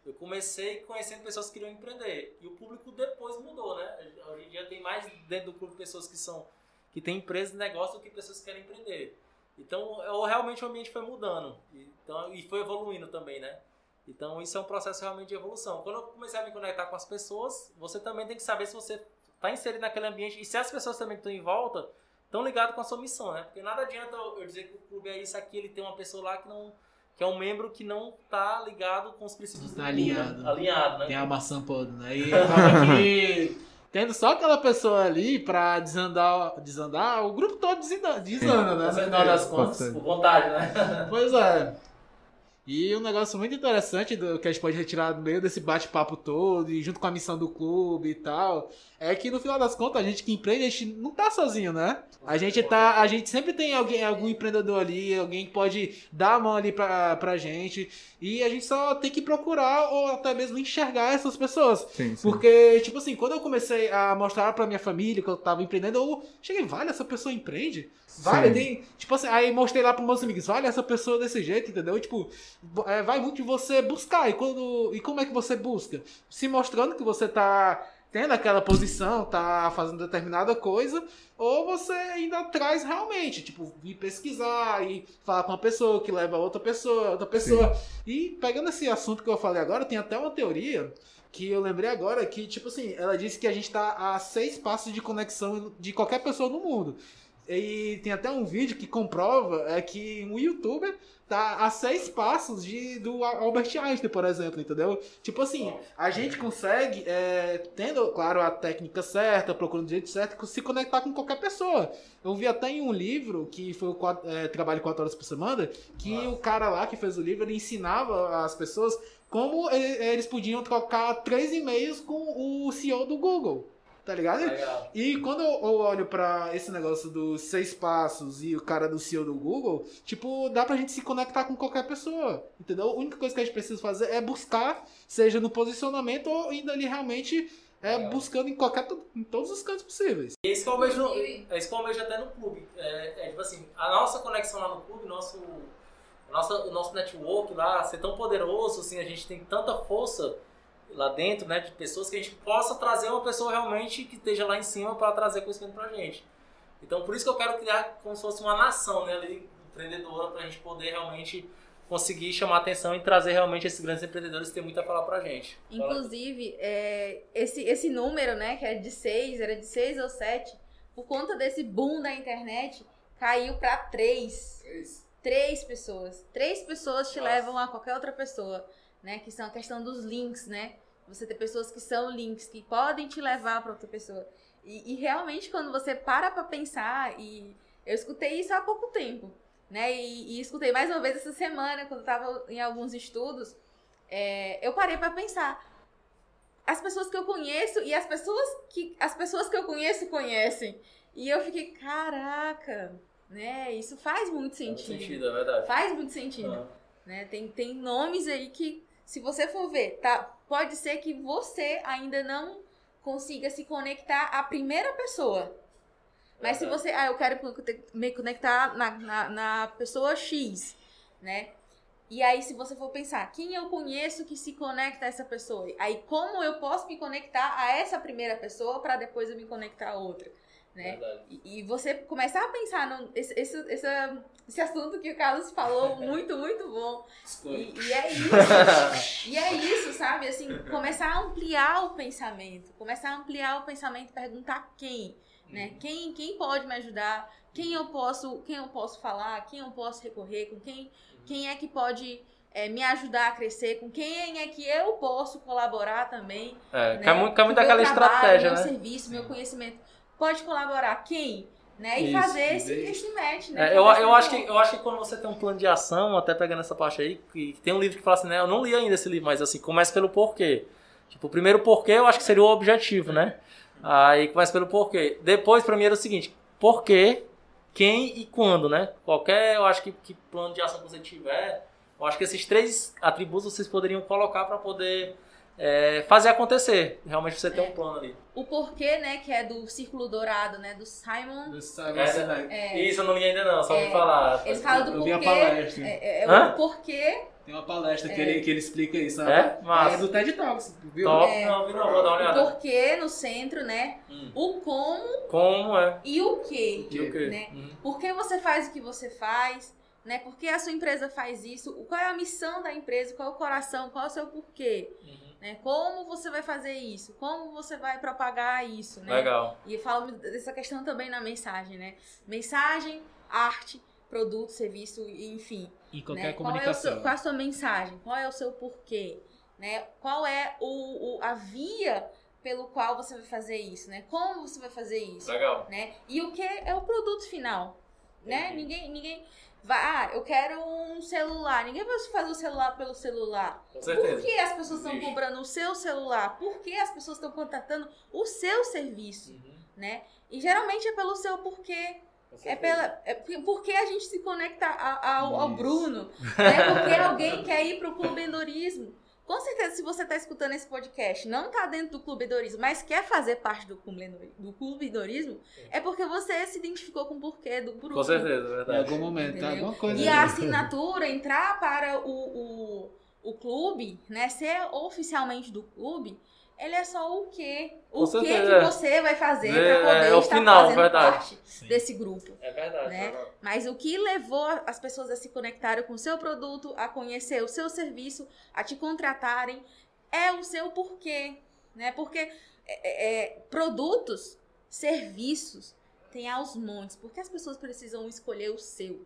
Eu comecei conhecendo pessoas que queriam empreender. E o público depois mudou, né? Hoje em dia tem mais dentro do clube pessoas que são que têm empresas de negócio do que pessoas que querem empreender. Então, eu, realmente o ambiente foi mudando. Então, e foi evoluindo também, né? Então, isso é um processo realmente de evolução. Quando eu comecei a me conectar com as pessoas, você também tem que saber se você está inserido naquele ambiente e se as pessoas também que estão em volta estão ligadas com a sua missão, né? Porque nada adianta eu dizer que o clube é isso aqui, ele tem uma pessoa lá que não que é um membro que não está ligado com os princípios tá do alinhado. Clube, né? Alinhado, né? Tem a maçã podre, né? E eu tava aqui tendo só aquela pessoa ali pra desandar, desandar o grupo todo desanda, desanda né? No final das contas. Por vontade, né? Pois é. E um negócio muito interessante do que a gente pode retirar no meio desse bate-papo todo, e junto com a missão do clube e tal, é que no final das contas, a gente que empreende, a gente não tá sozinho, né? A gente tá. A gente sempre tem alguém, algum empreendedor ali, alguém que pode dar a mão ali pra, pra gente. E a gente só tem que procurar ou até mesmo enxergar essas pessoas. Sim, sim. Porque, tipo assim, quando eu comecei a mostrar pra minha família que eu tava empreendendo, eu cheguei, vale, essa pessoa empreende? Vale, Sim. tem. Tipo assim, aí mostrei lá pros meus amigos, vale essa pessoa desse jeito, entendeu? E, tipo, é, vai muito de você buscar. E, quando, e como é que você busca? Se mostrando que você tá tendo aquela posição, tá fazendo determinada coisa, ou você ainda traz realmente, tipo, vir pesquisar e falar com uma pessoa que leva outra pessoa, outra pessoa. E pegando esse assunto que eu falei agora, tem até uma teoria que eu lembrei agora que, tipo assim, ela disse que a gente tá a seis passos de conexão de qualquer pessoa no mundo. E tem até um vídeo que comprova é que um youtuber tá a seis passos de, do Albert Einstein, por exemplo, entendeu? Tipo assim, a gente consegue, é, tendo, claro, a técnica certa, procurando o jeito certo, se conectar com qualquer pessoa. Eu vi até em um livro, que foi o quatro- é, Trabalho 4 Horas por Semana, que o cara lá que fez o livro, ele ensinava as pessoas como e- eles podiam trocar três e-mails com o CEO do Google. Tá ligado? Legal. E quando eu olho pra esse negócio dos seis passos e o cara do CEO do Google, tipo, dá pra gente se conectar com qualquer pessoa, entendeu? A única coisa que a gente precisa fazer é buscar, seja no posicionamento ou ainda ali realmente é, Legal. buscando em qualquer, em todos os cantos possíveis. É isso que eu vejo, é isso que eu vejo até no clube. É, é tipo assim, a nossa conexão lá no clube, nosso, o nosso, o nosso network lá, ser tão poderoso, assim, a gente tem tanta força lá dentro, né, de pessoas que a gente possa trazer uma pessoa realmente que esteja lá em cima para trazer conhecimento pra gente. Então, por isso que eu quero criar como se fosse uma nação, né, ali, empreendedora, pra gente poder realmente conseguir chamar atenção e trazer realmente esses grandes empreendedores que têm muito a falar pra gente. Inclusive, é, esse, esse número, né, que é de 6, era de 6 ou 7, por conta desse boom da internet, caiu pra 3. Três pessoas. Três pessoas te Nossa. levam a qualquer outra pessoa, né? Que são a questão dos links, né? Você ter pessoas que são links, que podem te levar pra outra pessoa. E, e realmente, quando você para pra pensar, e eu escutei isso há pouco tempo, né? E, e escutei mais uma vez essa semana, quando eu tava em alguns estudos, é, eu parei pra pensar. As pessoas que eu conheço e as pessoas que as pessoas que eu conheço conhecem. E eu fiquei, caraca, né? Isso faz muito Faz sentido. sentido, é verdade. Faz muito sentido, Ah. né? Tem, tem nomes aí que, se você for ver, tá? Pode ser que você ainda não consiga se conectar à primeira pessoa. Mas se Verdade. você, ah, eu quero me conectar na, na, na pessoa X, né? E aí, se você for pensar, quem eu conheço que se conecta a essa pessoa? Aí, como eu posso me conectar a essa primeira pessoa para depois eu me conectar a outra, né? E, e você começar a pensar no, esse, esse, esse, esse assunto que o Carlos falou, (laughs) muito, muito bom. E, e é isso. e é isso, sabe? Assim, começar a ampliar o pensamento. Começar a ampliar o pensamento e perguntar quem, né? Quem, quem pode me ajudar? Quem eu posso, quem eu posso falar? Quem eu posso recorrer? Com quem, quem é que pode é, me ajudar a crescer? Com quem é que eu posso colaborar também? É, né? cai muito, cai muito Que o meu aquela trabalho, estratégia, meu né? serviço, meu conhecimento pode colaborar quem, né? E Isso, fazer esse, isso. esse match, né? É, eu, eu, acho que, eu acho que quando você tem um plano de ação, até pegando essa parte aí, que, tem um livro que fala assim, né? Eu não li ainda esse livro, mas assim, começa pelo porquê. Tipo, o primeiro porquê eu acho que seria o objetivo, né? Aí começa pelo porquê. Depois, pra mim, era o seguinte, porquê, quem e quando, né? Qualquer, eu acho que, que plano de ação que você tiver, eu acho que esses três atributos vocês poderiam colocar pra poder é, fazer acontecer. Realmente você tem um plano ali. O porquê, né? Que é do Círculo Dourado, né? Do Simon. Do Simon É. É, Isso eu não li ainda não, só É, me falar. ele fala do Eu vi a porquê. palestra. É, é, Hã? o porquê. Tem uma palestra que, ele, que ele explica isso. né? É? Massa. É do TED Talks, viu? Top, É. não, vi não, vou dar uma O olhada. porquê no centro, né? Hum. O como Como é? e o que. E o quê? Né? Hum. Por que você faz o que você faz? Né? Por que a sua empresa faz isso? O- Qual é a missão da empresa? Qual é o coração? Qual é o seu porquê? Uhum. Né? Como você vai fazer isso? Como você vai propagar isso? Né? Legal. E eu falo dessa questão também na mensagem, né? Mensagem, arte, produto, serviço, e enfim. Em qualquer né? Qual, é comunicação. seu, qual é a sua mensagem? Qual é o seu porquê? Né? Qual é o, o- a via pelo qual você vai fazer isso, né? Como você vai fazer isso, Legal. né? E o que é o produto final, né? Ninguém, ninguém vai, ah, eu quero um celular. Ninguém vai fazer o celular pelo celular. Com Por que as pessoas estão comprando o seu celular? Por que as pessoas estão contratando o seu serviço, Uhum. né? E geralmente é pelo seu porquê. É pela, é porque- porque a gente se conecta a- ao, ao Isso. Bruno, (laughs) né? Porque alguém quer ir pro clubedorismo. Com certeza, se você está escutando esse podcast, não está dentro do clubedorismo, mas quer fazer parte do clubedori- do clubedorismo, é porque você se identificou com o porquê do Bruno. Com certeza, é Em verdade. algum momento, Entendeu? alguma coisa. E a assinatura, entrar para o, o, o clube, né? Ser oficialmente do clube, ele é só o quê? O que que é. você vai fazer É, para poder é o estar final, fazendo verdade. parte desse grupo. É verdade. Né? Mas o que levou as pessoas a se conectarem com o seu produto, a conhecer o seu serviço, a te contratarem, é o seu porquê, né? Porque é, é, é, produtos, serviços, tem aos montes. Porque as pessoas precisam escolher o seu.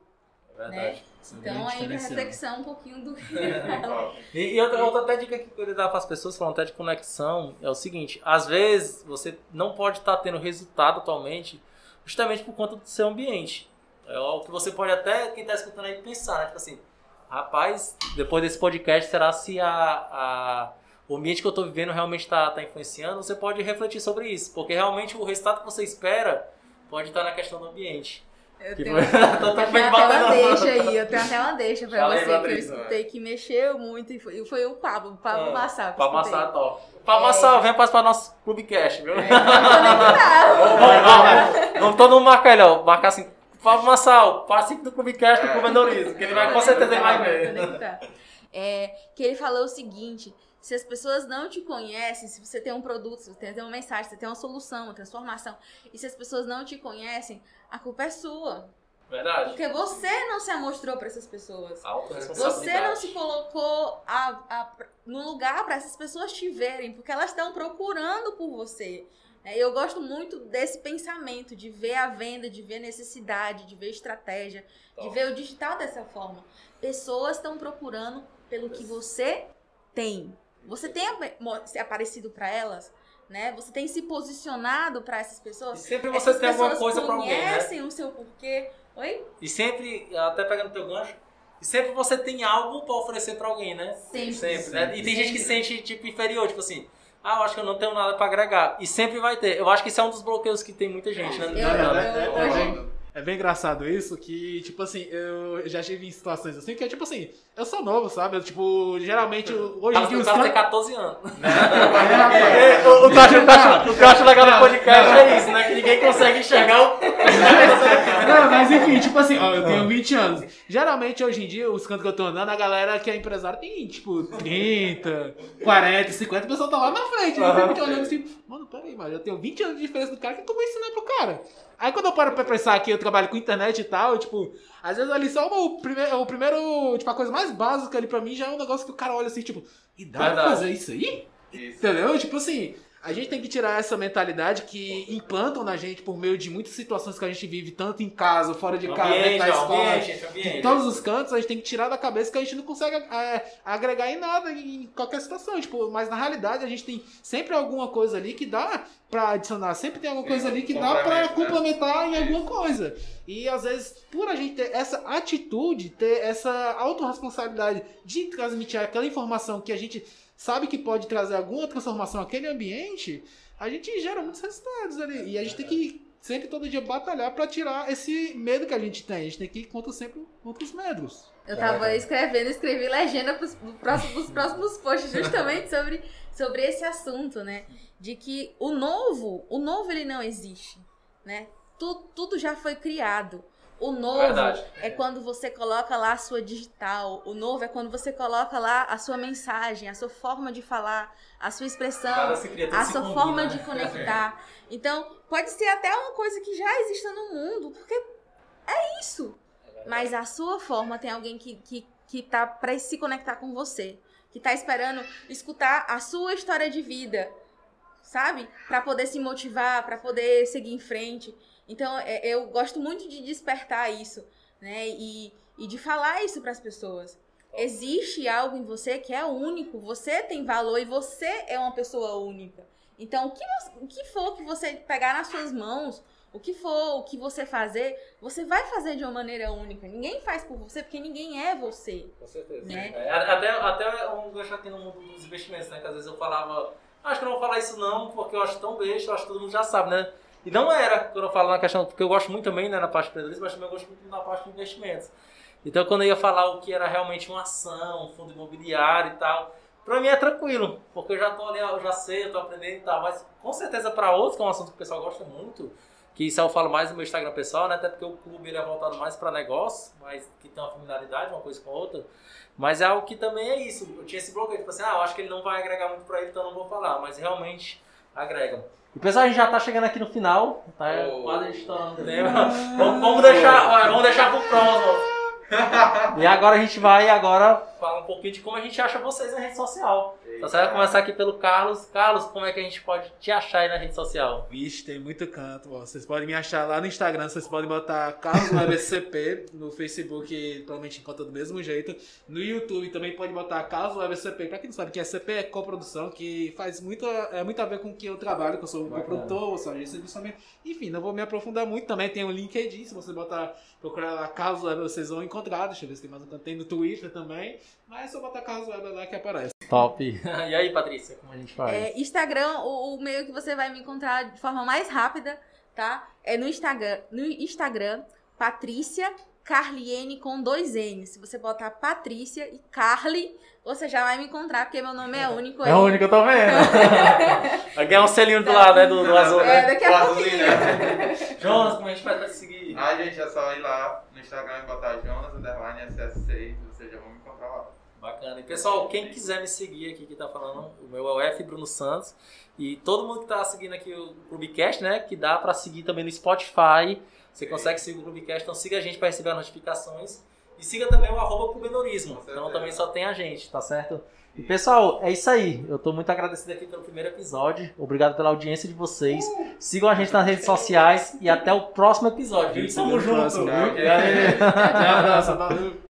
É verdade. Então, aí pra reflexão um pouquinho do que (laughs) E, e outra, outra até dica que eu queria dar para as pessoas, falando até de conexão, é o seguinte: às vezes você não pode estar tendo resultado atualmente, justamente por conta do seu ambiente. É o que você pode até, quem está escutando aí, pensar, né? Tipo assim, rapaz, depois desse podcast, será se a, a- o ambiente que eu estou vivendo realmente está tá influenciando? Você pode refletir sobre isso, porque realmente o resultado que você espera pode estar na questão do ambiente. Eu Que tenho, foi- eu tô tenho até uma batendo. deixa aí, eu tenho até uma deixa pra Fala aí, você que eu escutei que mexeu muito e foi, foi o Pablo, o Pablo Ah, Pra eu escutei. amassar, top. Pra amassar, vem participar do nosso Clubecast, viu? É, vamos, (laughs) vamos todo mundo marcar ele, ó. Marcar assim. Fábio Massal, participe do Clubecast do Clube Mendorismo, que ele vai, com certeza ele vai ver. É, que ele falou o seguinte: se as pessoas não te conhecem, se você tem um produto, se você tem uma mensagem, se você tem uma solução, uma transformação, e se as pessoas não te conhecem, a culpa é sua. Verdade. Porque você não se amostrou para essas pessoas. Você não se colocou a- a- no lugar para essas pessoas te verem, porque elas estão procurando por você. É, Eu gosto muito desse pensamento, de ver a venda, de ver necessidade, de ver estratégia, de ver o digital dessa forma. Pessoas estão procurando pelo que você tem. Você tem aparecido para elas, né? Você tem se posicionado para essas E pessoas. sempre você Essas tem alguma coisa pra alguém, né? conhecem o seu porquê. Oi? E sempre, até pegando teu gancho, e sempre você tem algo pra oferecer pra alguém, né? Sempre. Sempre, né? E tem gente que se Sempre. sente, tipo, inferior, tipo assim, ah, eu acho que eu não tenho nada pra agregar. E sempre vai ter. Eu acho que isso é um dos bloqueios que tem muita gente, né? Eu- Não, né? eu- é, eu- é eu- bem, é bem engraçado isso, que, tipo assim, eu já estive em situações assim, que é tipo assim, eu sou novo, sabe? Eu, tipo, geralmente, hoje em dia o os cara tem caras... 14 anos. (laughs) É, o, o, que eu acho, legal do podcast é isso, né? Que ninguém consegue enxergar o. (laughs) Não, mas enfim, tipo assim, ó, eu tenho 20 anos. Geralmente, hoje em dia, os cantos que eu tô andando, a galera que é empresário tem, tipo, 30, 40, 50, o pessoal tá lá na frente. Né? Olhando assim, mano, peraí, mas eu tenho 20 anos de diferença do cara, o que que eu vou ensinar pro cara? Aí quando eu paro pra pensar que eu trabalho com internet e tal, tipo, às vezes ali só o primeiro, o primeiro, tipo, a coisa mais básica ali pra mim já é um negócio que o cara olha assim, tipo, e dá pra fazer isso aí? Entendeu? Tipo assim, a gente tem que tirar essa mentalidade que implantam na gente por meio de muitas situações que a gente vive, tanto em casa, fora de casa, dentro Ambiente, da escola. ambiente, ambiente. Em todos os cantos, a gente tem que tirar da cabeça que a gente não consegue é, agregar em nada, em qualquer situação. Tipo, mas na realidade, a gente tem sempre alguma coisa ali que dá pra adicionar. Sempre tem alguma coisa ali que dá pra complemento, né? complementar em alguma coisa. E às vezes, por a gente ter essa atitude, ter essa autorresponsabilidade de transmitir aquela informação que a gente sabe que pode trazer alguma transformação àquele ambiente, a gente gera muitos resultados ali. E a gente tem que sempre, todo dia, batalhar pra tirar esse medo que a gente tem. A gente tem que ir contra sempre contra os medos. Eu tava escrevendo, escrevi legenda pros, pro próximo- pros próximos posts justamente sobre, sobre esse assunto, né? De que o novo, o novo ele não existe, né? Tu, tudo já foi criado. O novo Verdade. é quando você coloca lá a sua digital. O novo é quando você coloca lá a sua mensagem, a sua forma de falar, a sua expressão tudo a sua combina, forma né? de conectar. (laughs) Então, pode ser até uma coisa que já exista no mundo, porque é isso. Mas a sua forma tem alguém que, que, que tá pra se conectar com você. Que tá esperando escutar a sua história de vida, sabe? Pra poder se motivar, pra poder seguir em frente. Então, é- eu gosto muito de despertar isso, né? E, e de falar isso pras pessoas. Existe algo em você que é único, você tem valor e você é uma pessoa única. Então, o que, o que for que você pegar nas suas mãos, o que for o que você fazer, você vai fazer de uma maneira única. Ninguém faz por você, porque ninguém é você. Com certeza. Né? É, até, até um gancho aqui no mundo dos investimentos, né? Que às vezes eu falava, acho que eu não vou falar isso não, porque eu acho tão besta, eu acho que todo mundo já sabe, né? E não era quando eu falo na questão, porque eu gosto muito também, né, na parte de empreendedorismo, mas também eu gosto muito na parte de investimentos. Então, quando eu ia falar o que era realmente uma ação, um fundo imobiliário e tal, pra mim é tranquilo, porque eu já tô ali, eu já sei, eu tô aprendendo e tal, mas com certeza para outros, que é um assunto que o pessoal gosta muito, que isso eu falo mais no meu Instagram pessoal, né? Até porque o clube ele é voltado mais para negócio, mas que tem uma familiaridade, uma coisa com a outra. Mas é algo que também é isso. Eu tinha esse bloqueio, tipo assim, ah, eu acho que ele não vai agregar muito para ele, então eu não vou falar. Mas realmente agrega. E pessoal, a gente já tá chegando aqui no final, tá Oh. quase estourando o (laughs) tempo. vamos, vamos deixar, vamos deixar pro próximo. (laughs) E agora a gente vai agora falar um pouquinho de como a gente acha vocês na rede social. Então você vai começar aqui pelo Carlos. Carlos, como é que a gente pode te achar aí na rede social? Vixe, tem muito canto. ó. Vocês podem me achar lá no Instagram, vocês podem botar Carlos Web (laughs) SCP, no Facebook provavelmente encontra do mesmo jeito. No YouTube também pode botar Carlos Web SCP. Pra quem não sabe que é SCP é coprodução, que faz muito, é, muito a ver com o que eu trabalho, que eu sou eu sou agência de lançamento. Enfim, não vou me aprofundar muito. Também tem o LinkedIn, se você botar, procurar lá Carlos Web, vocês vão encontrar. Deixa eu ver se tem mais um canto. Tem no Twitter também. Mas é só botar Carlos Web lá que aparece. Top. (laughs) e aí, Patrícia, como a gente faz? É, Instagram, o, o meio que você vai me encontrar de forma mais rápida, tá? É no Instagram, no Instagram, Patrícia Carliene com dois N. Se você botar Patrícia e Carly, você já vai me encontrar, porque meu nome é (laughs) único. É o único, eu tô vendo. (laughs) Vai ganhar um selinho do lado, né? Do, do azul, É, né? daqui a pouquinho. azulzinho, né? Jonas, como a gente faz pra te seguir? Ah, gente, é só ir lá no Instagram e botar Jonas Underline SS6 vocês já vão me encontrar lá. Bacana. E pessoal, quem quiser me seguir aqui que tá falando, o meu é o F Bruno Santos. E todo mundo que tá seguindo aqui o Clubecast, né? Que dá pra seguir também no Spotify. Você consegue seguir o Clubecast, então siga a gente pra receber as notificações. E siga também o arroba Clubenorismo. Então também só tem a gente, tá certo? E pessoal, é isso aí. Eu tô muito agradecido aqui pelo primeiro episódio. Obrigado pela audiência de vocês. Sigam a gente nas redes sociais e até o próximo episódio. Tamo junto. Tchau, (laughs) valeu.